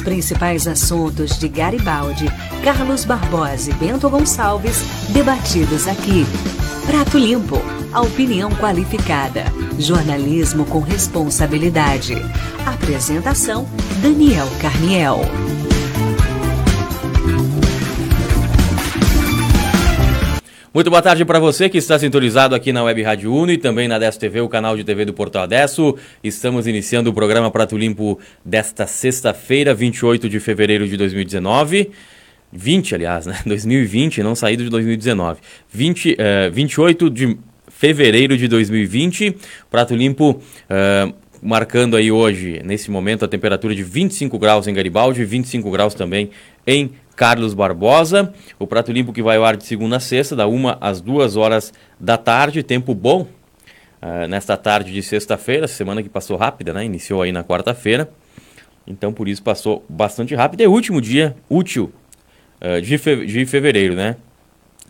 Os principais assuntos de Garibaldi, Carlos Barbosa e Bento Gonçalves, debatidos aqui. Prato Limpo, a opinião qualificada. Jornalismo com responsabilidade. Apresentação: Daniel Carniel. Muito boa tarde para você que está sintonizado aqui na Web Rádio Uno e também na Adesso TV, o canal de TV do Portal Adesso. Estamos iniciando o programa Prato Limpo desta sexta-feira, 28 de fevereiro de 2019. 20, aliás, né? 2020, não saído de 2019. 20, uh, 28 de fevereiro de 2020. Prato Limpo uh, marcando aí hoje, nesse momento, a temperatura de 25 graus em Garibaldi, 25 graus também em Carlos Barbosa. O Prato Limpo que vai ao ar de segunda a sexta, da uma às duas horas da tarde. Tempo bom uh, nesta tarde de sexta-feira, semana que passou rápida, né? Iniciou aí na quarta-feira. Então, por isso, passou bastante rápido. É o último dia útil uh, de, fe de fevereiro, né?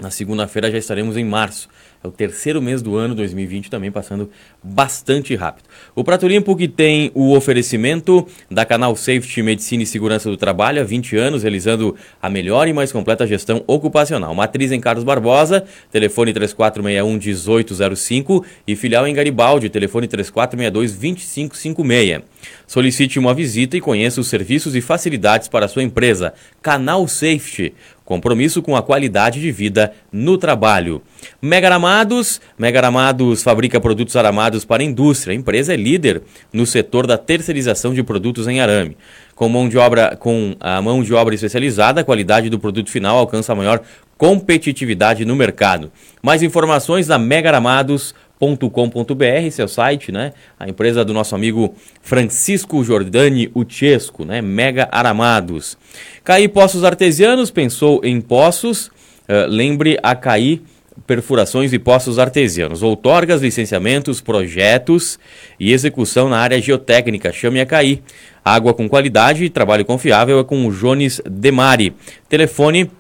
Na segunda-feira já estaremos em março. É o terceiro mês do ano 2020 também passando bastante rápido. O Prato Limpo que tem o oferecimento da Canal Safety Medicina e Segurança do Trabalho há 20 anos, realizando a melhor e mais completa gestão ocupacional. Matriz em Carlos Barbosa, telefone 3461-1805 e filial em Garibaldi, telefone 3462-2556. Solicite uma visita e conheça os serviços e facilidades para a sua empresa. Canal Safety Compromisso com a qualidade de vida no trabalho. Mega Aramados. Mega Aramados fabrica produtos aramados para a indústria. A empresa é líder no setor da terceirização de produtos em arame. Com mão de obra, com a mão de obra especializada, a qualidade do produto final alcança a maior competitividade no mercado. Mais informações na megaramados.com com.br, seu site, né? A empresa do nosso amigo Francisco Jordani Uchesco, né? Mega Aramados. Caí Poços Artesianos, pensou em poços, uh, lembre a Caí Perfurações e Poços Artesianos. Outorgas, licenciamentos, projetos e execução na área geotécnica. Chame a Caí. Água com qualidade e trabalho confiável é com o Jones Demari. Telefone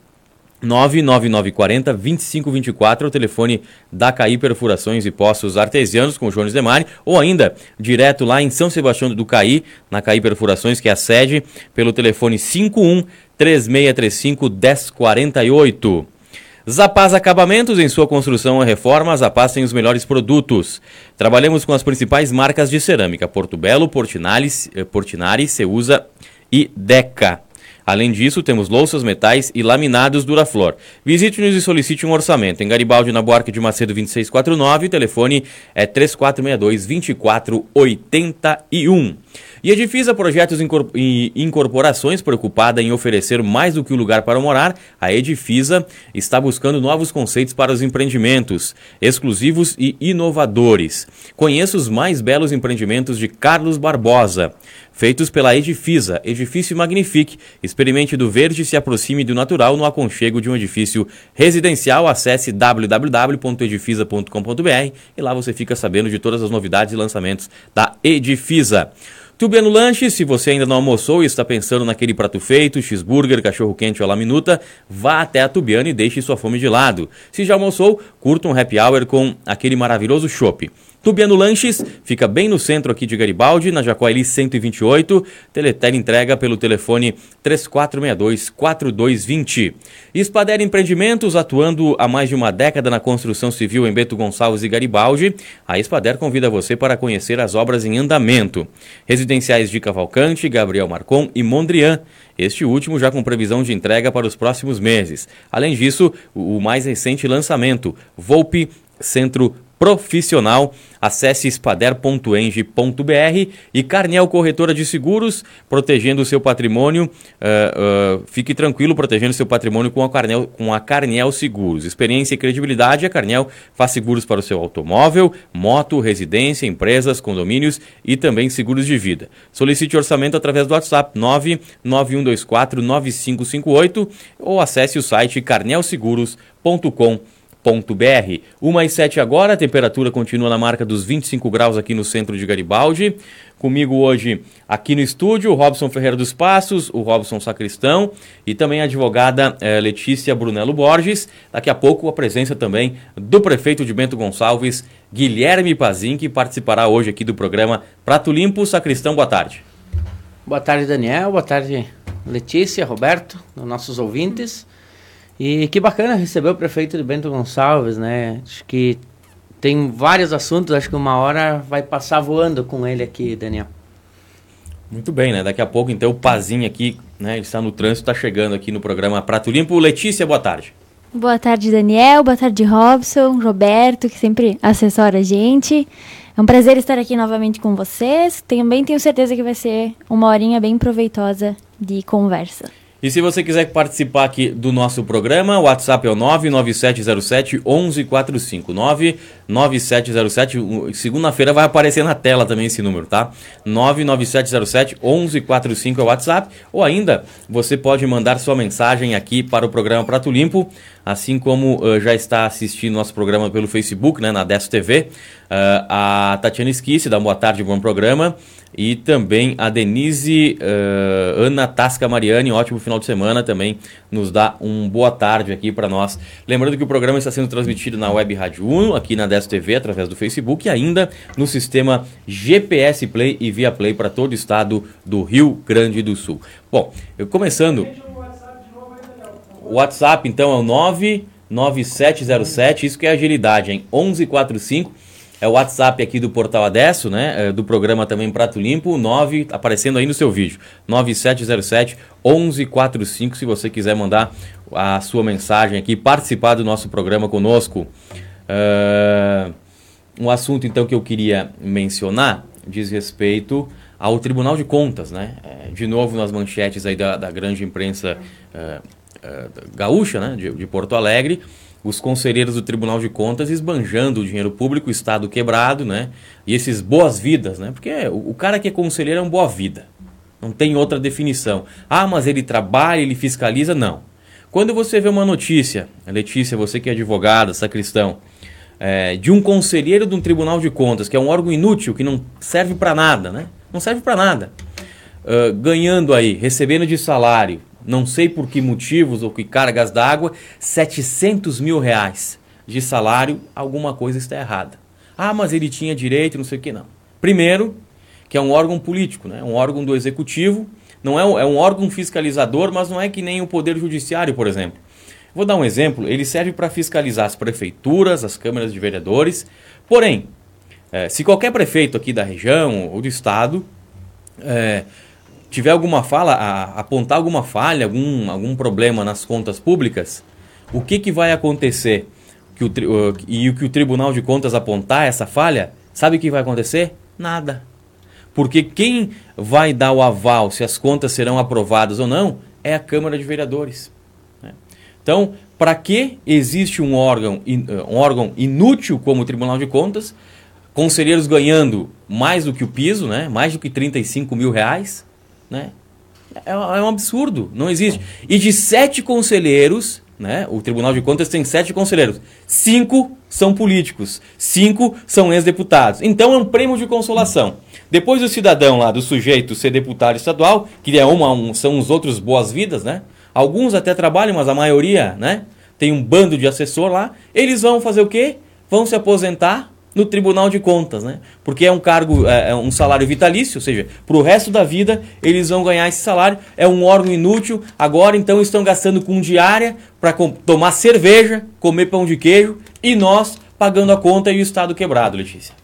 99940 2524 é o telefone da CAI Perfurações e Poços Artesianos com o Jones Demari, ou ainda direto lá em São Sebastião do Caí, na CAI Perfurações, que é a sede, pelo telefone 51 3635 1048. Zapaz Acabamentos, em sua construção e reforma, Zapaz tem os melhores produtos. Trabalhamos com as principais marcas de cerâmica, Porto Belo, Portinari, eh, Portinari Ceusa e Deca. Além disso, temos louças, metais e laminados Duraflor. Visite-nos e solicite um orçamento. Em Garibaldi, na Buarque de Macedo 2649, o telefone é 3462-2481. E a Edifisa Projetos e Incorporações, preocupada em oferecer mais do que um lugar para morar, a Edifisa está buscando novos conceitos para os empreendimentos, exclusivos e inovadores. Conheça os mais belos empreendimentos de Carlos Barbosa feitos pela Edifisa, Edifício Magnifique. Experimente do verde e se aproxime do natural no aconchego de um edifício residencial. Acesse www.edifisa.com.br e lá você fica sabendo de todas as novidades e lançamentos da Edifisa. Tubiano Lanche, se você ainda não almoçou e está pensando naquele prato feito, cheeseburger, cachorro quente ou la minuta, vá até a Tubiano e deixe sua fome de lado. Se já almoçou, curta um happy hour com aquele maravilhoso chopp. Tubiano Lanches fica bem no centro aqui de Garibaldi, na Jacoeli 128. Teletel entrega pelo telefone 3462-4220. Espader Empreendimentos, atuando há mais de uma década na construção civil em Beto Gonçalves e Garibaldi. A Espader convida você para conhecer as obras em andamento. Residenciais de Cavalcante, Gabriel Marcon e Mondrian. Este último já com previsão de entrega para os próximos meses. Além disso, o mais recente lançamento, Volpe Centro profissional. Acesse espader.eng.br e Carnel Corretora de Seguros, protegendo o seu patrimônio. Uh, uh, fique tranquilo, protegendo seu patrimônio com a, Carnel, com a Carnel Seguros. Experiência e credibilidade, a Carnel faz seguros para o seu automóvel, moto, residência, empresas, condomínios e também seguros de vida. Solicite orçamento através do WhatsApp 991249558 ou acesse o site carnelseguros.com.br www.radiocultura.com.br. 1 e 7 agora, a temperatura continua na marca dos 25 graus aqui no centro de Garibaldi. Comigo hoje aqui no estúdio, o Robson Ferreira dos Passos, o Robson Sacristão e também a advogada eh, Letícia Brunello Borges. Daqui a pouco a presença também do prefeito de Bento Gonçalves, Guilherme Pazin, que participará hoje aqui do programa Prato Limpo. Sacristão, boa tarde. Boa tarde, Daniel. Boa tarde, Letícia, Roberto, nossos ouvintes. E que bacana receber o prefeito de Bento Gonçalves, né? Acho que tem vários assuntos, acho que uma hora vai passar voando com ele aqui, Daniel. Muito bem, né? Daqui a pouco, então, o Pazinho aqui, né? Ele está no trânsito, está chegando aqui no programa Prato Limpo. Letícia, boa tarde. Boa tarde, Daniel. Boa tarde, Robson, Roberto, que sempre assessora a gente. É um prazer estar aqui novamente com vocês. Também tenho certeza que vai ser uma horinha bem proveitosa de conversa. E se você quiser participar aqui do nosso programa, o WhatsApp é o 99707 1145. 99707, segunda-feira vai aparecer na tela também esse número, tá? 99707 1145 é o WhatsApp. Ou ainda, você pode mandar sua mensagem aqui para o programa Prato Limpo, assim como uh, já está assistindo nosso programa pelo Facebook, né, na Desto TV. Uh, a Tatiana Esquisse, da Boa Tarde, bom programa. E também a Denise uh, Ana Tasca Mariani, ótimo final de semana também, nos dá um boa tarde aqui para nós. Lembrando que o programa está sendo transmitido na Web Rádio 1, aqui na Desto TV, através do Facebook, e ainda no sistema GPS Play e Via Play para todo o estado do Rio Grande do Sul. Bom, eu começando. O WhatsApp então é o 99707, isso que é agilidade, hein? 1145 é o WhatsApp aqui do Portal Adesso, né? É, do programa também Prato Limpo, 9, aparecendo aí no seu vídeo. 9707 1145, se você quiser mandar a sua mensagem aqui, participar do nosso programa conosco. Uh, um assunto então que eu queria mencionar diz respeito ao Tribunal de Contas, né? É, de novo nas manchetes aí da, da grande imprensa uh, uh, gaúcha, né? De, de Porto Alegre os conselheiros do Tribunal de Contas esbanjando o dinheiro público, o Estado quebrado, né? E esses boas-vidas, né? Porque o, cara que é conselheiro é um boa-vida. Não tem outra definição. Ah, mas ele trabalha, ele fiscaliza? Não. Quando você vê uma notícia, Letícia, você que é advogada, sacristão, é, de um conselheiro de um Tribunal de Contas, que é um órgão inútil, que não serve para nada, né? Não serve para nada. Uh, ganhando aí, recebendo de salário, não sei por que motivos ou que cargas d'água, 700 mil reais de salário, alguma coisa está errada. Ah, mas ele tinha direito, não sei o que, não. Primeiro, que é um órgão político, né? um órgão do executivo, não é um, é um órgão fiscalizador, mas não é que nem o Poder Judiciário, por exemplo. Vou dar um exemplo, ele serve para fiscalizar as prefeituras, as câmaras de vereadores, porém, é, se qualquer prefeito aqui da região ou do estado é, tiver alguma fala, a, apontar alguma falha, algum, algum problema nas contas públicas, o que, que vai acontecer? Que o, e o que o Tribunal de Contas apontar essa falha, sabe o que vai acontecer? Nada. Porque quem vai dar o aval se as contas serão aprovadas ou não é a Câmara de Vereadores. Né? Então, para que existe um órgão, um órgão inútil como o Tribunal de Contas, conselheiros ganhando mais do que o piso, né? mais do que 35 mil reais, né? É, é, um absurdo, não existe. E de sete conselheiros, né? O Tribunal de Contas tem sete conselheiros. Cinco são políticos, cinco são ex-deputados. Então é um prêmio de consolação. Depois do cidadão lá, do sujeito ser deputado estadual, que é uma, um, são os outros boas-vidas, né? Alguns até trabalham, mas a maioria, né? Tem um bando de assessor lá. Eles vão fazer o quê? Vão se aposentar no Tribunal de Contas, né? Porque é um cargo, é, é um salário vitalício, ou seja, para o resto da vida eles vão ganhar esse salário. É um órgão inútil. Agora então estão gastando com diária para tomar cerveja, comer pão de queijo e nós pagando a conta e o Estado quebrado, Letícia.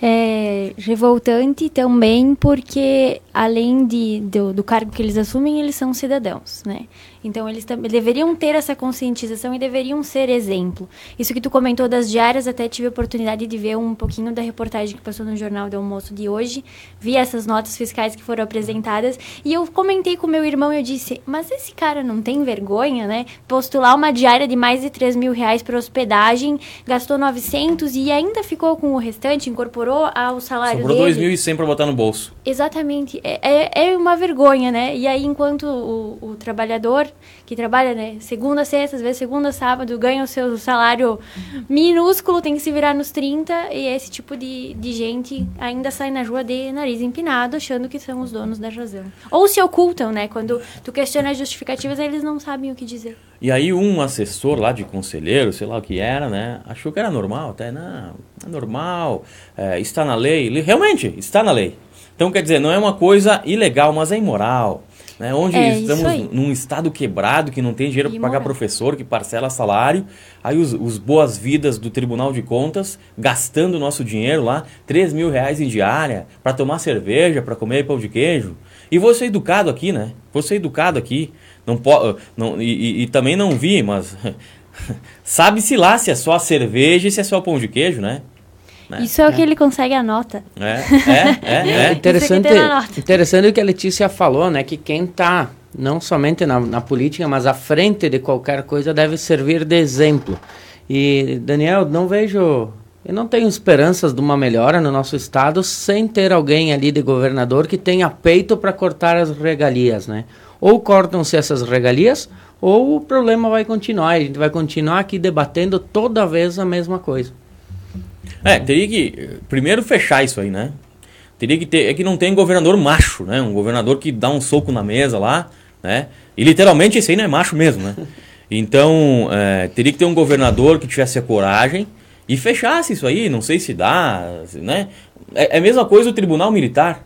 É revoltante também porque além de, do, do cargo que eles assumem, eles são cidadãos, né? Então, eles deveriam ter essa conscientização e deveriam ser exemplo. Isso que tu comentou das diárias, até tive a oportunidade de ver um pouquinho da reportagem que passou no Jornal do Almoço de hoje. Vi essas notas fiscais que foram apresentadas e eu comentei com meu irmão e eu disse, mas esse cara não tem vergonha, né? Postular uma diária de mais de 3 mil reais para hospedagem, gastou 900 e ainda ficou com o restante, incorporou sobrou ao salário Sobrou dele. 2.100 para botar no bolso. Exatamente. É, é, é uma vergonha, né? E aí, enquanto o, o trabalhador que trabalha, né, segunda, sexta, às vezes segunda, sábado, ganha o seu salário minúsculo, tem que se virar nos 30, e esse tipo de, de gente ainda sai na rua de nariz empinado, achando que são os donos da razão. Ou se ocultam, né? Quando tu questiona as justificativas, eles não sabem o que dizer. E aí um assessor lá de conselheiro, sei lá o que era, né? Achou que era normal, até não, é normal, é, está na lei. Realmente, está na lei. Então, quer dizer, não é uma coisa ilegal, mas é imoral. Né? Onde É, estamos num estado quebrado, que não tem dinheiro para pagar professor, que parcela salário. Aí os, os boas-vidas do Tribunal de Contas gastando nosso dinheiro lá, 3 mil reais em diária, para tomar cerveja, para comer pão de queijo. E vou ser educado aqui, né? Vou ser educado aqui. Não po, não, e, e- e também não vi, mas sabe-se lá se é só a cerveja e se é só o pão de queijo, né? Né? Isso é o que ele consegue a nota. É, é, é, É é. interessante, Isso aqui tem na nota. interessante o que a Letícia falou, né? Que quem está não somente na, na política, mas à frente de qualquer coisa deve servir de exemplo. E, Daniel, não vejo. Eu não tenho esperanças de uma melhora no nosso estado sem ter alguém ali de governador que tenha peito para cortar as regalias, né? Ou cortam-se essas regalias, ou o problema vai continuar. A gente vai continuar aqui debatendo toda vez a mesma coisa. É, teria que primeiro fechar isso aí, né? Teria que ter. É que não tem governador macho, né? Um governador que dá um soco na mesa lá, né? E literalmente esse aí não é macho mesmo, né? Então, é, teria que ter um governador que tivesse a coragem e fechasse isso aí. Não sei se dá, né? É, é a mesma coisa o Tribunal Militar.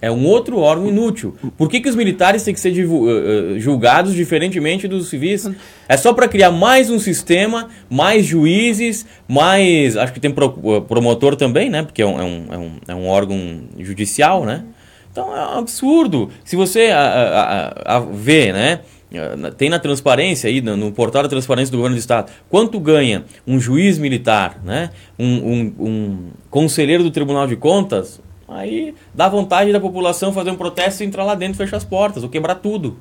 É um outro órgão inútil. Por que, que os militares têm que ser eh, eh, julgados diferentemente dos civis? É só para criar mais um sistema, mais juízes, mais. Acho que tem pro- eh, promotor também, né? Porque é um, é um, é um, é um órgão judicial, né? Então é um absurdo. Se você a, a, a, vê, né? Tem na transparência aí, no portal da transparência do governo do estado, quanto ganha um juiz militar, né? Um, um, um conselheiro do Tribunal de Contas, aí dá vontade da população fazer um protesto e entrar lá dentro, fechar as portas, ou quebrar tudo.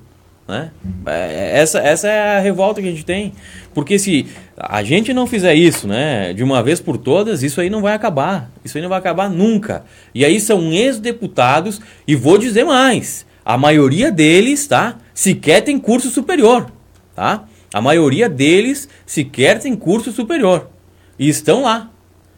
Né? É, Essa, essa é a revolta que a gente tem. Porque se a gente não fizer isso, né, de uma vez por todas, isso aí não vai acabar. Isso aí não vai acabar nunca. E aí são ex-deputados, e vou dizer mais: a maioria deles, tá, sequer tem curso superior. Tá? A maioria deles sequer tem curso superior. E estão lá,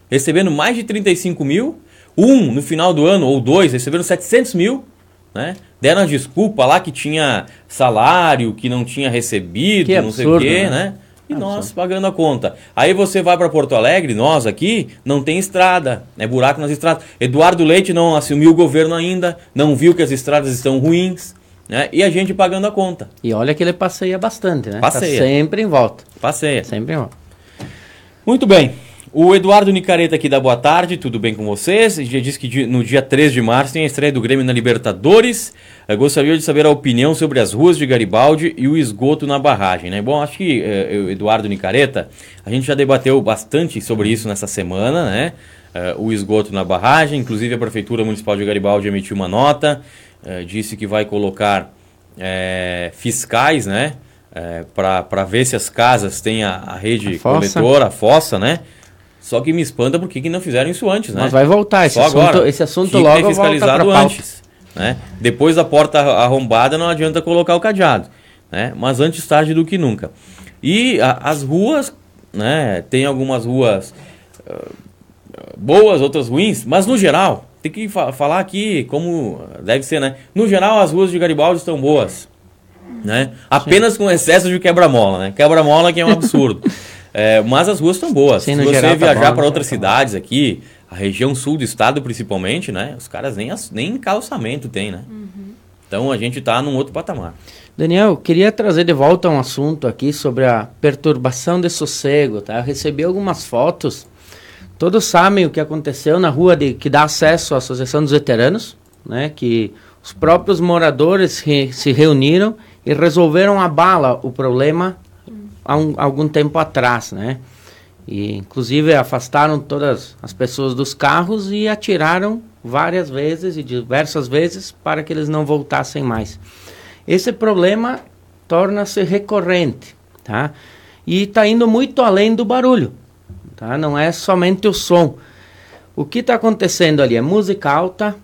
recebendo mais de 35 mil. Um no final do ano, ou dois, receberam 700 mil né? Deram a desculpa lá que tinha salário, que não tinha recebido, Que não sei o absurdo, quê, né? né? E Absurdo. nós pagando a conta. Aí você vai para Porto Alegre, nós aqui, não tem estrada, é buraco nas estradas. Eduardo Leite não assumiu o governo ainda, não viu que as estradas estão ruins, né? E a gente pagando a conta. E olha que ele passeia bastante, né? Passeia. Tá sempre em volta. Passeia. Sempre em volta. Muito bem. O Eduardo Nicareta aqui da Boa Tarde, tudo bem com vocês? Já disse que no dia 3 de março tem a estreia do Grêmio na Libertadores. Eu gostaria de saber a opinião sobre as ruas de Garibaldi e o esgoto na barragem, né? Bom, acho que eh, Eduardo Nicareta, a gente já debateu bastante sobre isso nessa semana, né? Eh, o esgoto na barragem, inclusive a Prefeitura Municipal de Garibaldi emitiu uma nota, eh, disse que vai colocar eh, fiscais, né? para ver se as casas têm a, a rede A coletora, a fossa, né? Só que me espanta porque que não fizeram isso antes, né? Mas vai voltar. Esse Só assunto, agora. esse assunto Tinha logo fiscalizado antes, né? Depois da porta arrombada não adianta colocar o cadeado, né? Mas antes tarde do que nunca. E a- as ruas, né? Tem algumas ruas ah, boas, outras ruins, mas no geral, tem que fa- falar aqui como deve ser, né? No geral, as ruas de Garibaldi estão boas, né? Apenas com excesso de quebra-mola, né? Quebra-mola que é um absurdo. É, mas as ruas estão boas. Sim, Se você geral tá viajar bom, para outras cidades aqui, a região sul do estado principalmente, né? Os caras nem, nem calçamento tem, né? Então a gente tá num outro patamar. Daniel, queria trazer de volta um assunto aqui sobre a perturbação de sossego, tá? Eu recebi algumas fotos. Todos sabem o que aconteceu na rua de, que dá acesso à Associação dos Veteranos, né? Que os próprios moradores re- se reuniram e resolveram a bala o problema há um- algum tempo atrás, né? E inclusive afastaram todas as pessoas dos carros e atiraram várias vezes e diversas vezes para que eles não voltassem mais. Esse problema torna-se recorrente, tá? E está indo muito além do barulho, tá? Não é somente o som. O que está acontecendo ali é música alta,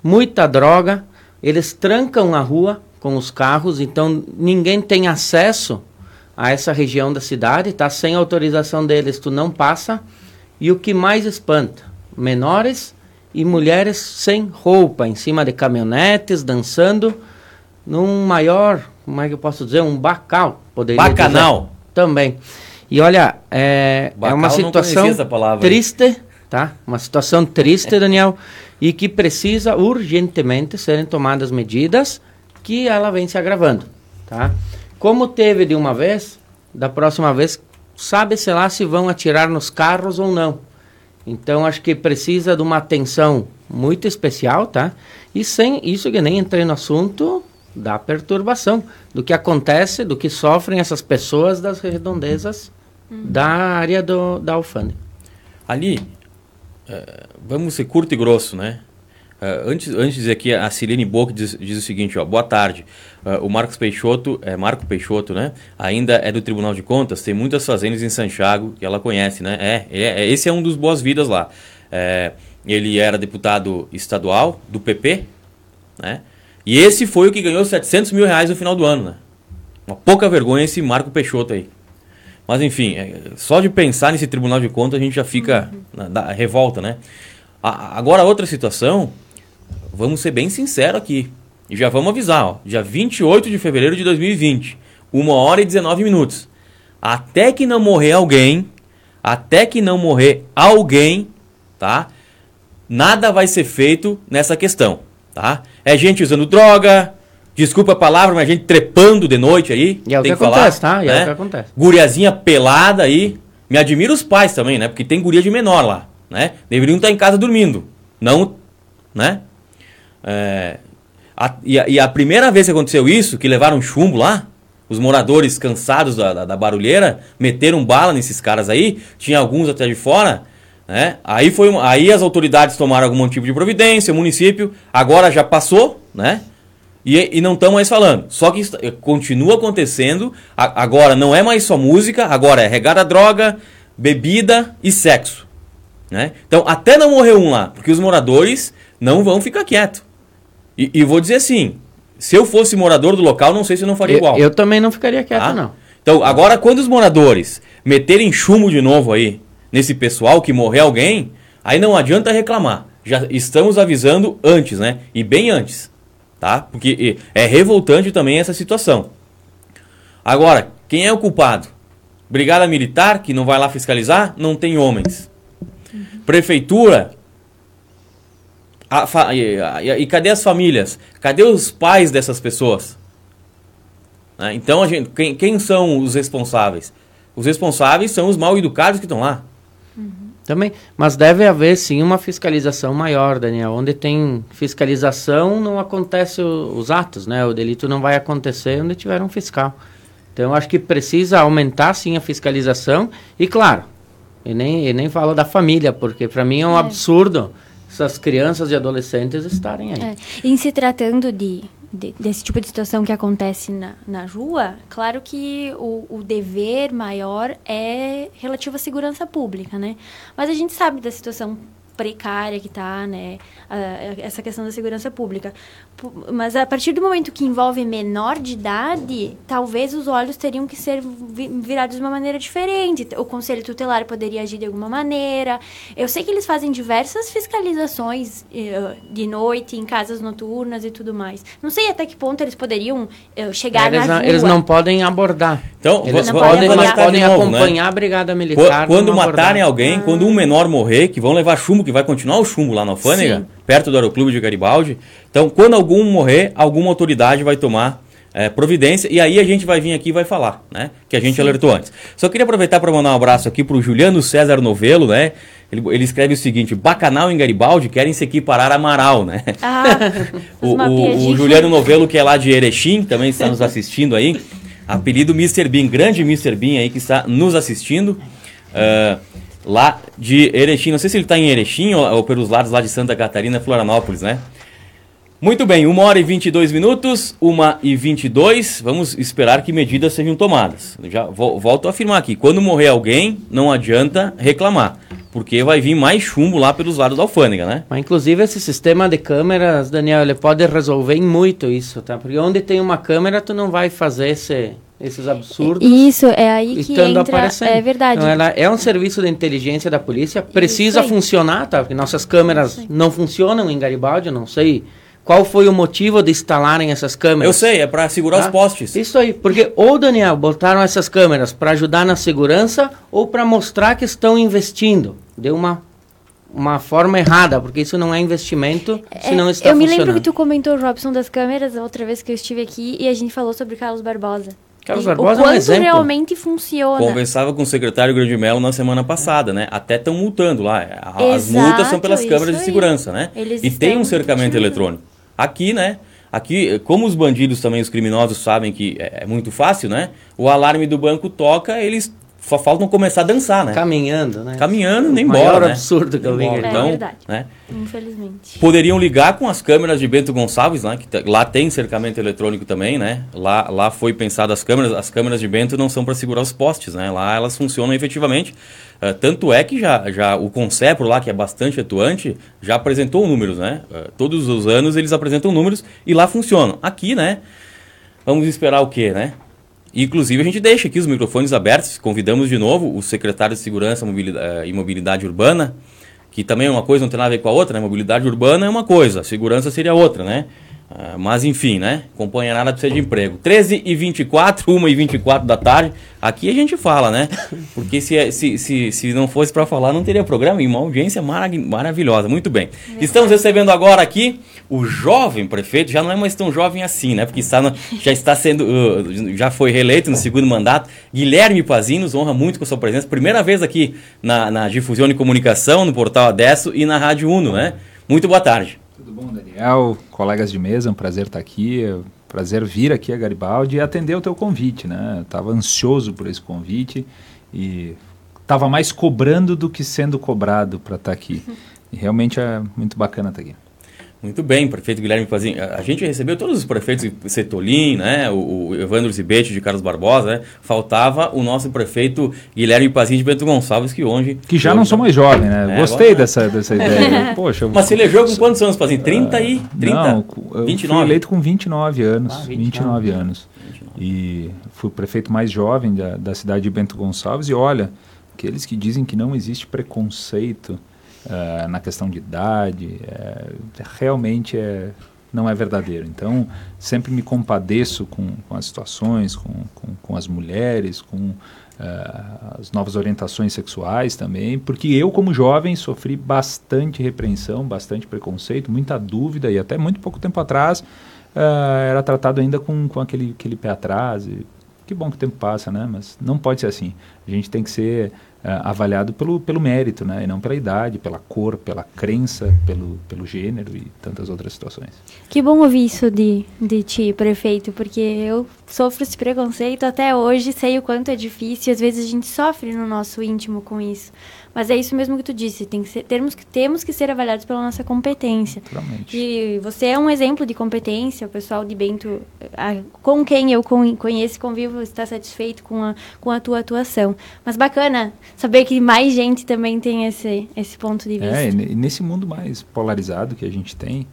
muita droga, eles trancam a rua com os carros, então ninguém tem acesso a essa região da cidade, tá? Sem autorização deles, tu não passa. E o que mais espanta, menores e mulheres sem roupa, em cima de caminhonetes, dançando num maior, como é que eu posso dizer, um bacal, poderia Bacanal. Dizer. Também. E olha, é, é uma situação triste, tá? Uma situação triste, Daniel, e que precisa urgentemente serem tomadas medidas que ela vem se agravando, tá? Como teve de uma vez, da próxima vez, sabe-se lá se vão atirar nos carros ou não. Então acho que precisa de uma atenção muito especial, tá? E sem isso que nem entrei no assunto da perturbação, do que acontece, do que sofrem essas pessoas das redondezas uhum. da área do, da alfândega. Ali, uh, vamos ser curto e grosso, né? Uh, antes, antes aqui, a Silene Boca diz, diz, o seguinte, ó, boa tarde. Uh, o Marcos Peixoto, é Marco Peixoto, né? Ainda é do Tribunal de Contas, tem muitas fazendas em Santiago que ela conhece, né? É, é, é esse é um dos boas-vidas lá. É, ele era deputado estadual do PP, né? E esse foi o que ganhou 700 mil reais no final do ano, né? Uma pouca vergonha esse Marco Peixoto aí. Mas enfim, é, só de pensar nesse Tribunal de Contas a gente já fica uhum. na, na revolta, né? A, agora outra situação vamos ser bem sinceros aqui. E já vamos avisar, ó, dia 28 de fevereiro de 2020, 1 hora e 19 minutos. Até que não morrer alguém, até que não morrer alguém, tá? Nada vai ser feito nessa questão, tá? É gente usando droga, desculpa a palavra, mas gente trepando de noite aí. E é o que, que acontece, falar, tá? E né? é o né? que acontece. Guriazinha pelada aí. Me admira os pais também, né? Porque tem guria de menor lá, né? Deveriam estar em casa dormindo, não, né? É, a, e, a, e, a, primeira vez que aconteceu isso, que levaram chumbo lá, os moradores cansados da, da, da, barulheira meteram bala nesses caras aí, tinha alguns até de fora, né? Aí, foi, aí as autoridades tomaram algum tipo de providência, o município, agora já passou, né? E, e não estão mais falando. Só que está, continua acontecendo, a, agora não é mais só música, agora é regada droga, bebida e sexo. Né? Então, até não morrer um lá, porque os moradores não vão ficar quietos. E, e, vou dizer assim, se eu fosse morador do local, não sei se eu não faria eu, igual. Eu também não ficaria quieto, ah? não. Então, agora, quando os moradores meterem chumbo de novo aí, nesse pessoal que morrer alguém, aí não adianta reclamar. Já estamos avisando antes, né? E bem antes, tá? Porque é revoltante também essa situação. Agora, quem é o culpado? Brigada Militar, que não vai lá fiscalizar, não tem homens. Prefeitura, a, e, e, e, cadê as famílias? Cadê os pais dessas pessoas? Né? Então, a gente, quem, quem, são os responsáveis? Os responsáveis são os mal educados que estão lá. Uhum. Também, mas deve haver sim uma fiscalização maior, Daniel. Onde tem fiscalização, não acontece o, os atos, né? O delito não vai acontecer onde tiver um fiscal. Então, acho que precisa aumentar sim a fiscalização. E claro, e nem, e nem falo da família, porque para mim é um é. absurdo essas crianças e adolescentes estarem aí. É. Em se tratando de, de, desse tipo de situação que acontece na, na rua, claro que o, o dever maior é relativo à segurança pública, né? Mas a gente sabe da situação precária que está, né, essa questão da segurança pública. Mas a partir do momento que envolve menor de idade, talvez os olhos teriam que ser virados de uma maneira diferente. O conselho tutelar poderia agir de alguma maneira. Eu sei que eles fazem diversas fiscalizações eh, de noite em casas noturnas e tudo mais. Não sei até que ponto eles poderiam eh, chegar eles na não, rua. Eles não podem abordar. Então, eles não podem, mas podem novo, né? acompanhar né? a brigada militar. Quando matarem alguém, ah. quando um menor morrer, que vão levar chumbo, que vai continuar o chumbo lá na alfândega, Sim. perto do aeroclube de Garibaldi. Então, quando algum morrer, alguma autoridade vai tomar é, providência e aí a gente vai vir aqui e vai falar, né? Que a gente Sim. alertou antes. Só queria aproveitar para mandar um abraço aqui para o Juliano César Novelo, né? Ele, ele, escreve o seguinte: Bacanal em Garibaldi querem se equiparar a Amaral, né? Ah, o, o, o, Juliano Novelo, que é lá de Erechim, também está nos assistindo aí. Apelido Mr. Bean, grande Mr. Bean aí que está nos assistindo. Uh, lá de Erechim. Não sei se ele está em Erechim ou, ou, pelos lados lá de Santa Catarina, Florianópolis, né? Muito bem, 1 hora e 22 minutos, 1 e 22. Vamos esperar que medidas sejam tomadas. Já volto a afirmar aqui: quando morrer alguém, não adianta reclamar. porque vai vir mais chumbo lá pelos lados da alfândega, né? Mas inclusive esse sistema de câmeras, Daniel, ele pode resolver muito isso, tá? Porque onde tem uma câmera, tu não vai fazer esse, esses absurdos. Isso, é aí que estando entra... aparecendo. É verdade. Então, ela é um serviço de inteligência da polícia, precisa funcionar, tá? Porque nossas câmeras não funcionam em Garibaldi, eu não sei qual foi o motivo de instalarem essas câmeras. Eu sei, é para segurar Tá? os postes. Isso aí, porque ou Daniel botaram essas câmeras para ajudar na segurança ou para mostrar que estão investindo. Deu uma uma forma errada, porque isso não é investimento se É, não está eu me lembro que tu comentou, Robson, das câmeras a outra vez que eu estive aqui e a gente falou sobre Carlos Barbosa. Carlos Barbosa é o um quanto exemplo. realmente funciona. Conversava com o secretário Grande Melo na semana passada, né? Até estão multando lá. A- As Exato, multas são pelas câmeras de segurança, né? Eles e tem um cercamento eletrônico. Aqui, né? Aqui, como os bandidos também, os criminosos sabem que é é muito fácil, né? O alarme do banco toca, eles só faltam começar a dançar, né? Caminhando, né? Caminhando, nem embora, maior né? absurdo que eu vi. Embora. É Então, verdade. né? Infelizmente. Poderiam ligar com as câmeras de Bento Gonçalves, né? Que tá- lá tem cercamento eletrônico também, né? Lá, lá foi pensado as câmeras. As câmeras de Bento não são para segurar os postes, né? Lá elas funcionam efetivamente. Ah, tanto é que já, já o Concepro lá, que é bastante atuante, já apresentou números, né? Ah, todos os anos eles apresentam números e lá funcionam. Aqui, né? Vamos esperar o quê, né? Inclusive, a gente deixa aqui os microfones abertos. Convidamos de novo o secretário de Segurança eh, e Mobilidade Urbana, que também é uma coisa, não tem nada a ver com a outra, né? Mobilidade urbana é uma coisa, segurança seria outra, né? Ah, mas enfim, né? Companheirada precisa de emprego. 13 e 24, 1 e 24 da tarde. Aqui a gente fala, né? Porque se, se, se, se não fosse para falar, não teria programa. E uma audiência mara- maravilhosa. Muito bem. Estamos recebendo agora aqui o jovem prefeito. Já não é mais tão jovem assim, né? Porque está no- já está sendo. uh, já foi reeleito no segundo mandato. Guilherme Pazin nos honra muito com a sua presença. Primeira vez aqui na, na Difusão de Comunicação, no portal Adesso e na Rádio Uno, né? Muito boa tarde. Tudo bom, Daniel? Colegas de mesa, é um prazer estar aqui, prazer vir aqui a Garibaldi e atender o teu convite, né? Estava ansioso por esse convite e estava mais cobrando do que sendo cobrado para estar aqui. E realmente é muito bacana estar aqui. Muito bem, prefeito Guilherme Pazin. A gente recebeu todos os prefeitos, Setolin, né, o, o Evandro Zibete de Carlos Barbosa, né? Faltava o nosso prefeito Guilherme Pazin de Bento Gonçalves, que hoje... Que já hoje- não sou mais jovem, né? É, Gostei agora- dessa, dessa ideia. Poxa, eu- Mas você elegeu com quantos anos, Pazin? 30 e... 30? Não, cu- eu 29? fui eleito com 29 anos. Ah, 29, 29 anos. E fui o prefeito mais jovem da, da cidade de Bento Gonçalves. E olha, aqueles que dizem que não existe preconceito eh, na questão de idade, eh, realmente é, não é verdadeiro. Então, sempre me compadeço com, com as situações, com, com, com as mulheres, com eh, as novas orientações sexuais também, porque eu, como jovem, sofri bastante repreensão, bastante preconceito, muita dúvida, e até muito pouco tempo atrás eh, era tratado ainda com, com aquele, aquele pé atrás. E, que bom que o tempo passa, né? Mas não pode ser assim. A gente tem que ser eh, avaliado pelo, pelo mérito, né? E não pela idade, pela cor, pela crença, pelo, pelo gênero e tantas outras situações. Que bom ouvir isso de, de ti, prefeito, porque eu sofro esse preconceito até hoje, sei o quanto é difícil, às vezes a gente sofre no nosso íntimo com isso. Mas é isso mesmo que tu disse, tem que ser, temos, que, temos que ser avaliados pela nossa competência. E você é um exemplo de competência, o pessoal de Bento, a- com quem eu con- conheço e convivo, está satisfeito com a, com a tua atuação. Mas bacana saber que mais gente também tem esse, esse ponto de vista. É, e ne- nesse mundo mais polarizado que a gente tem,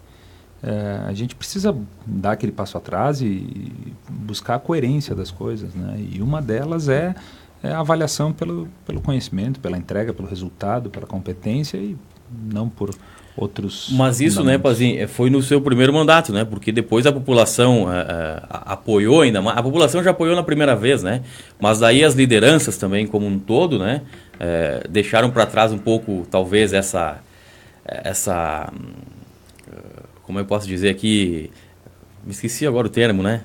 eh, a gente precisa dar aquele passo atrás e, e buscar a coerência das coisas, né? E uma delas é, é a avaliação pelo, pelo conhecimento, pela entrega, pelo resultado, pela competência e não por outros. Mas isso, né. Pazin, eh, foi no seu primeiro mandato, né? Porque depois a população eh, a- apoiou ainda mais. A população já apoiou na primeira vez, né? Mas daí as lideranças também, como um todo, né? deixaram para trás um pouco, talvez, essa. essa hum, como eu posso dizer aqui. Me esqueci agora o termo, né?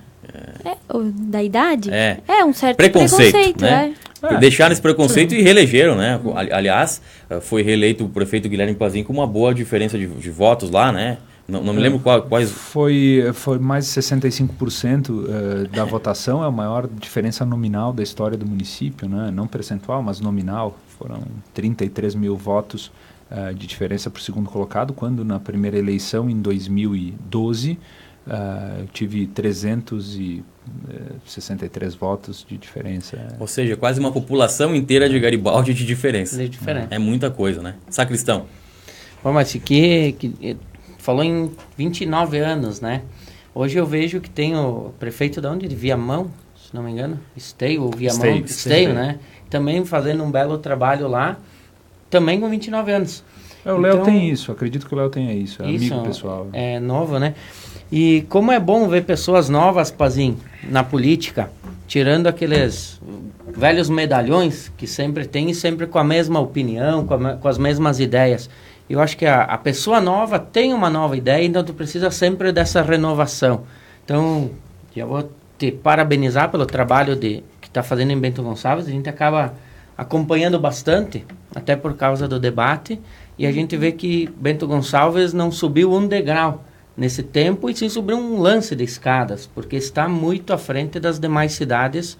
É, da idade? É. um certo Preconceito, preconceito, né? é. É. Deixaram esse preconceito e reelegeram, né? Ali- Aliás, foi reeleito o prefeito Guilherme Pazin com uma boa diferença de, de votos lá, né? Não, não me lembro qual- quais. Foi, foi mais de 65% eh, da votação, é a maior diferença nominal da história do município, né? não percentual, mas nominal. Foram 33 mil votos eh, de diferença para o segundo colocado, quando na primeira eleição, em 2012, Uh, eu tive 363 votos de diferença. Ou seja, quase uma população inteira de Garibaldi de diferença. De diferença. É muita coisa, né? Sacristão. Bom, mas que, que falou em 29 anos, né? Hoje eu vejo que tem o prefeito de onde? De Viamão, se não me engano. Esteio ou Viamão. Esteio, Esteio, né? Também fazendo um belo trabalho lá, também com 29 anos. É, o Léo então, tem isso, acredito que o Léo tenha isso, é isso, amigo pessoal. É novo, né? E como é bom ver pessoas novas, Pazinho, na política, tirando aqueles velhos medalhões que sempre tem e sempre com a mesma opinião, com, a, com as mesmas ideias. Eu acho que a, a, pessoa nova tem uma nova ideia, então tu precisa sempre dessa renovação. Então, eu vou te parabenizar pelo trabalho de, que está fazendo em Bento Gonçalves. A gente acaba acompanhando bastante, até por causa do debate, e a gente vê que Bento Gonçalves não subiu um degrau nesse tempo e sim subiu um lance de escadas, porque está muito à frente das demais cidades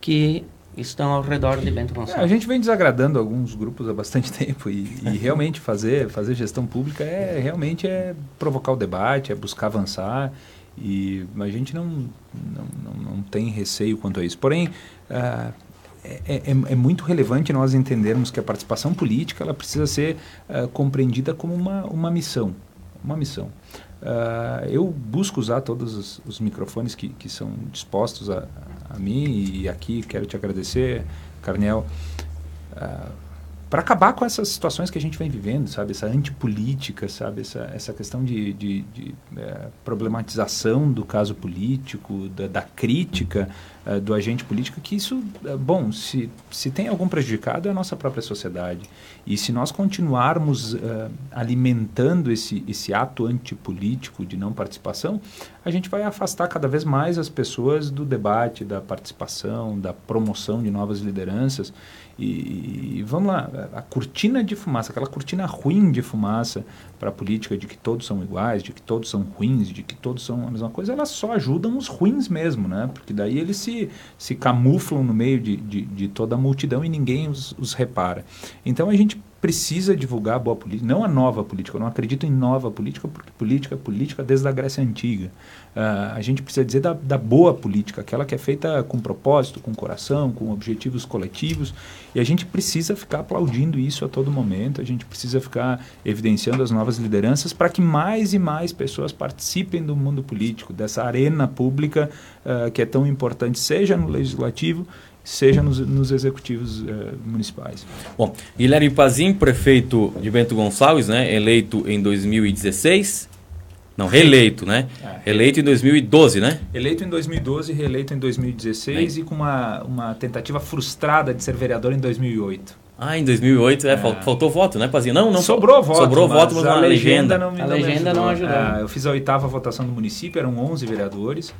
que estão ao redor de Bento Gonçalves. É, a gente vem desagradando alguns grupos há bastante tempo e, e realmente fazer, fazer gestão pública é realmente é provocar o debate, é buscar avançar e a gente não, não, não, não tem receio quanto a isso. Porém, uh, é, é, é, muito relevante nós entendermos que a participação política ela precisa ser uh, compreendida como uma, uma missão. Uma missão. Uh, eu busco usar todos os, os microfones que, que são dispostos a, a mim e aqui quero te agradecer, Carnel, uh, para acabar com essas situações que a gente vem vivendo, sabe? Essa antipolítica, sabe? Essa, essa questão de, de, de é, problematização do caso político, da, da crítica é, do agente político, que isso, é, bom, se, se tem algum prejudicado é a nossa própria sociedade. E se nós continuarmos é, alimentando esse, esse ato antipolítico de não participação, a gente vai afastar cada vez mais as pessoas do debate, da participação, da promoção de novas lideranças. E, e, vamos lá, a cortina de fumaça, aquela cortina ruim de fumaça para a política de que todos são iguais, de que todos são ruins, de que todos são a mesma coisa, elas só ajudam os ruins mesmo, né? Porque daí eles se, se camuflam no meio de, de, de toda a multidão e ninguém os, os repara. Então a gente precisa divulgar a boa política, não a nova política. Eu não acredito em nova política, porque política é política desde a Grécia Antiga. Uh, a gente precisa dizer da, da, boa política, aquela que é feita com propósito, com coração, com objetivos coletivos. E a gente precisa ficar aplaudindo isso a todo momento, a gente precisa ficar evidenciando as novas lideranças para que mais e mais pessoas participem do mundo político, dessa arena pública uh, que é tão importante, seja no legislativo, seja nos, nos executivos uh, municipais. Bom, Guilherme Pazim, prefeito de Bento Gonçalves, né, eleito em 2016. Não, reeleito, né? É. Eleito em 2012, né? Eleito em 2012, reeleito em 2016 Bem. e com uma, uma tentativa frustrada de ser vereador em 2008. Ah, em 2008, é, é. faltou voto, né, Pazinho? Não, não. Sobrou voto. Sobrou voto, mas a legenda, legenda não me A legenda não ajudou. É, eu fiz a oitava votação do município, eram 11 vereadores,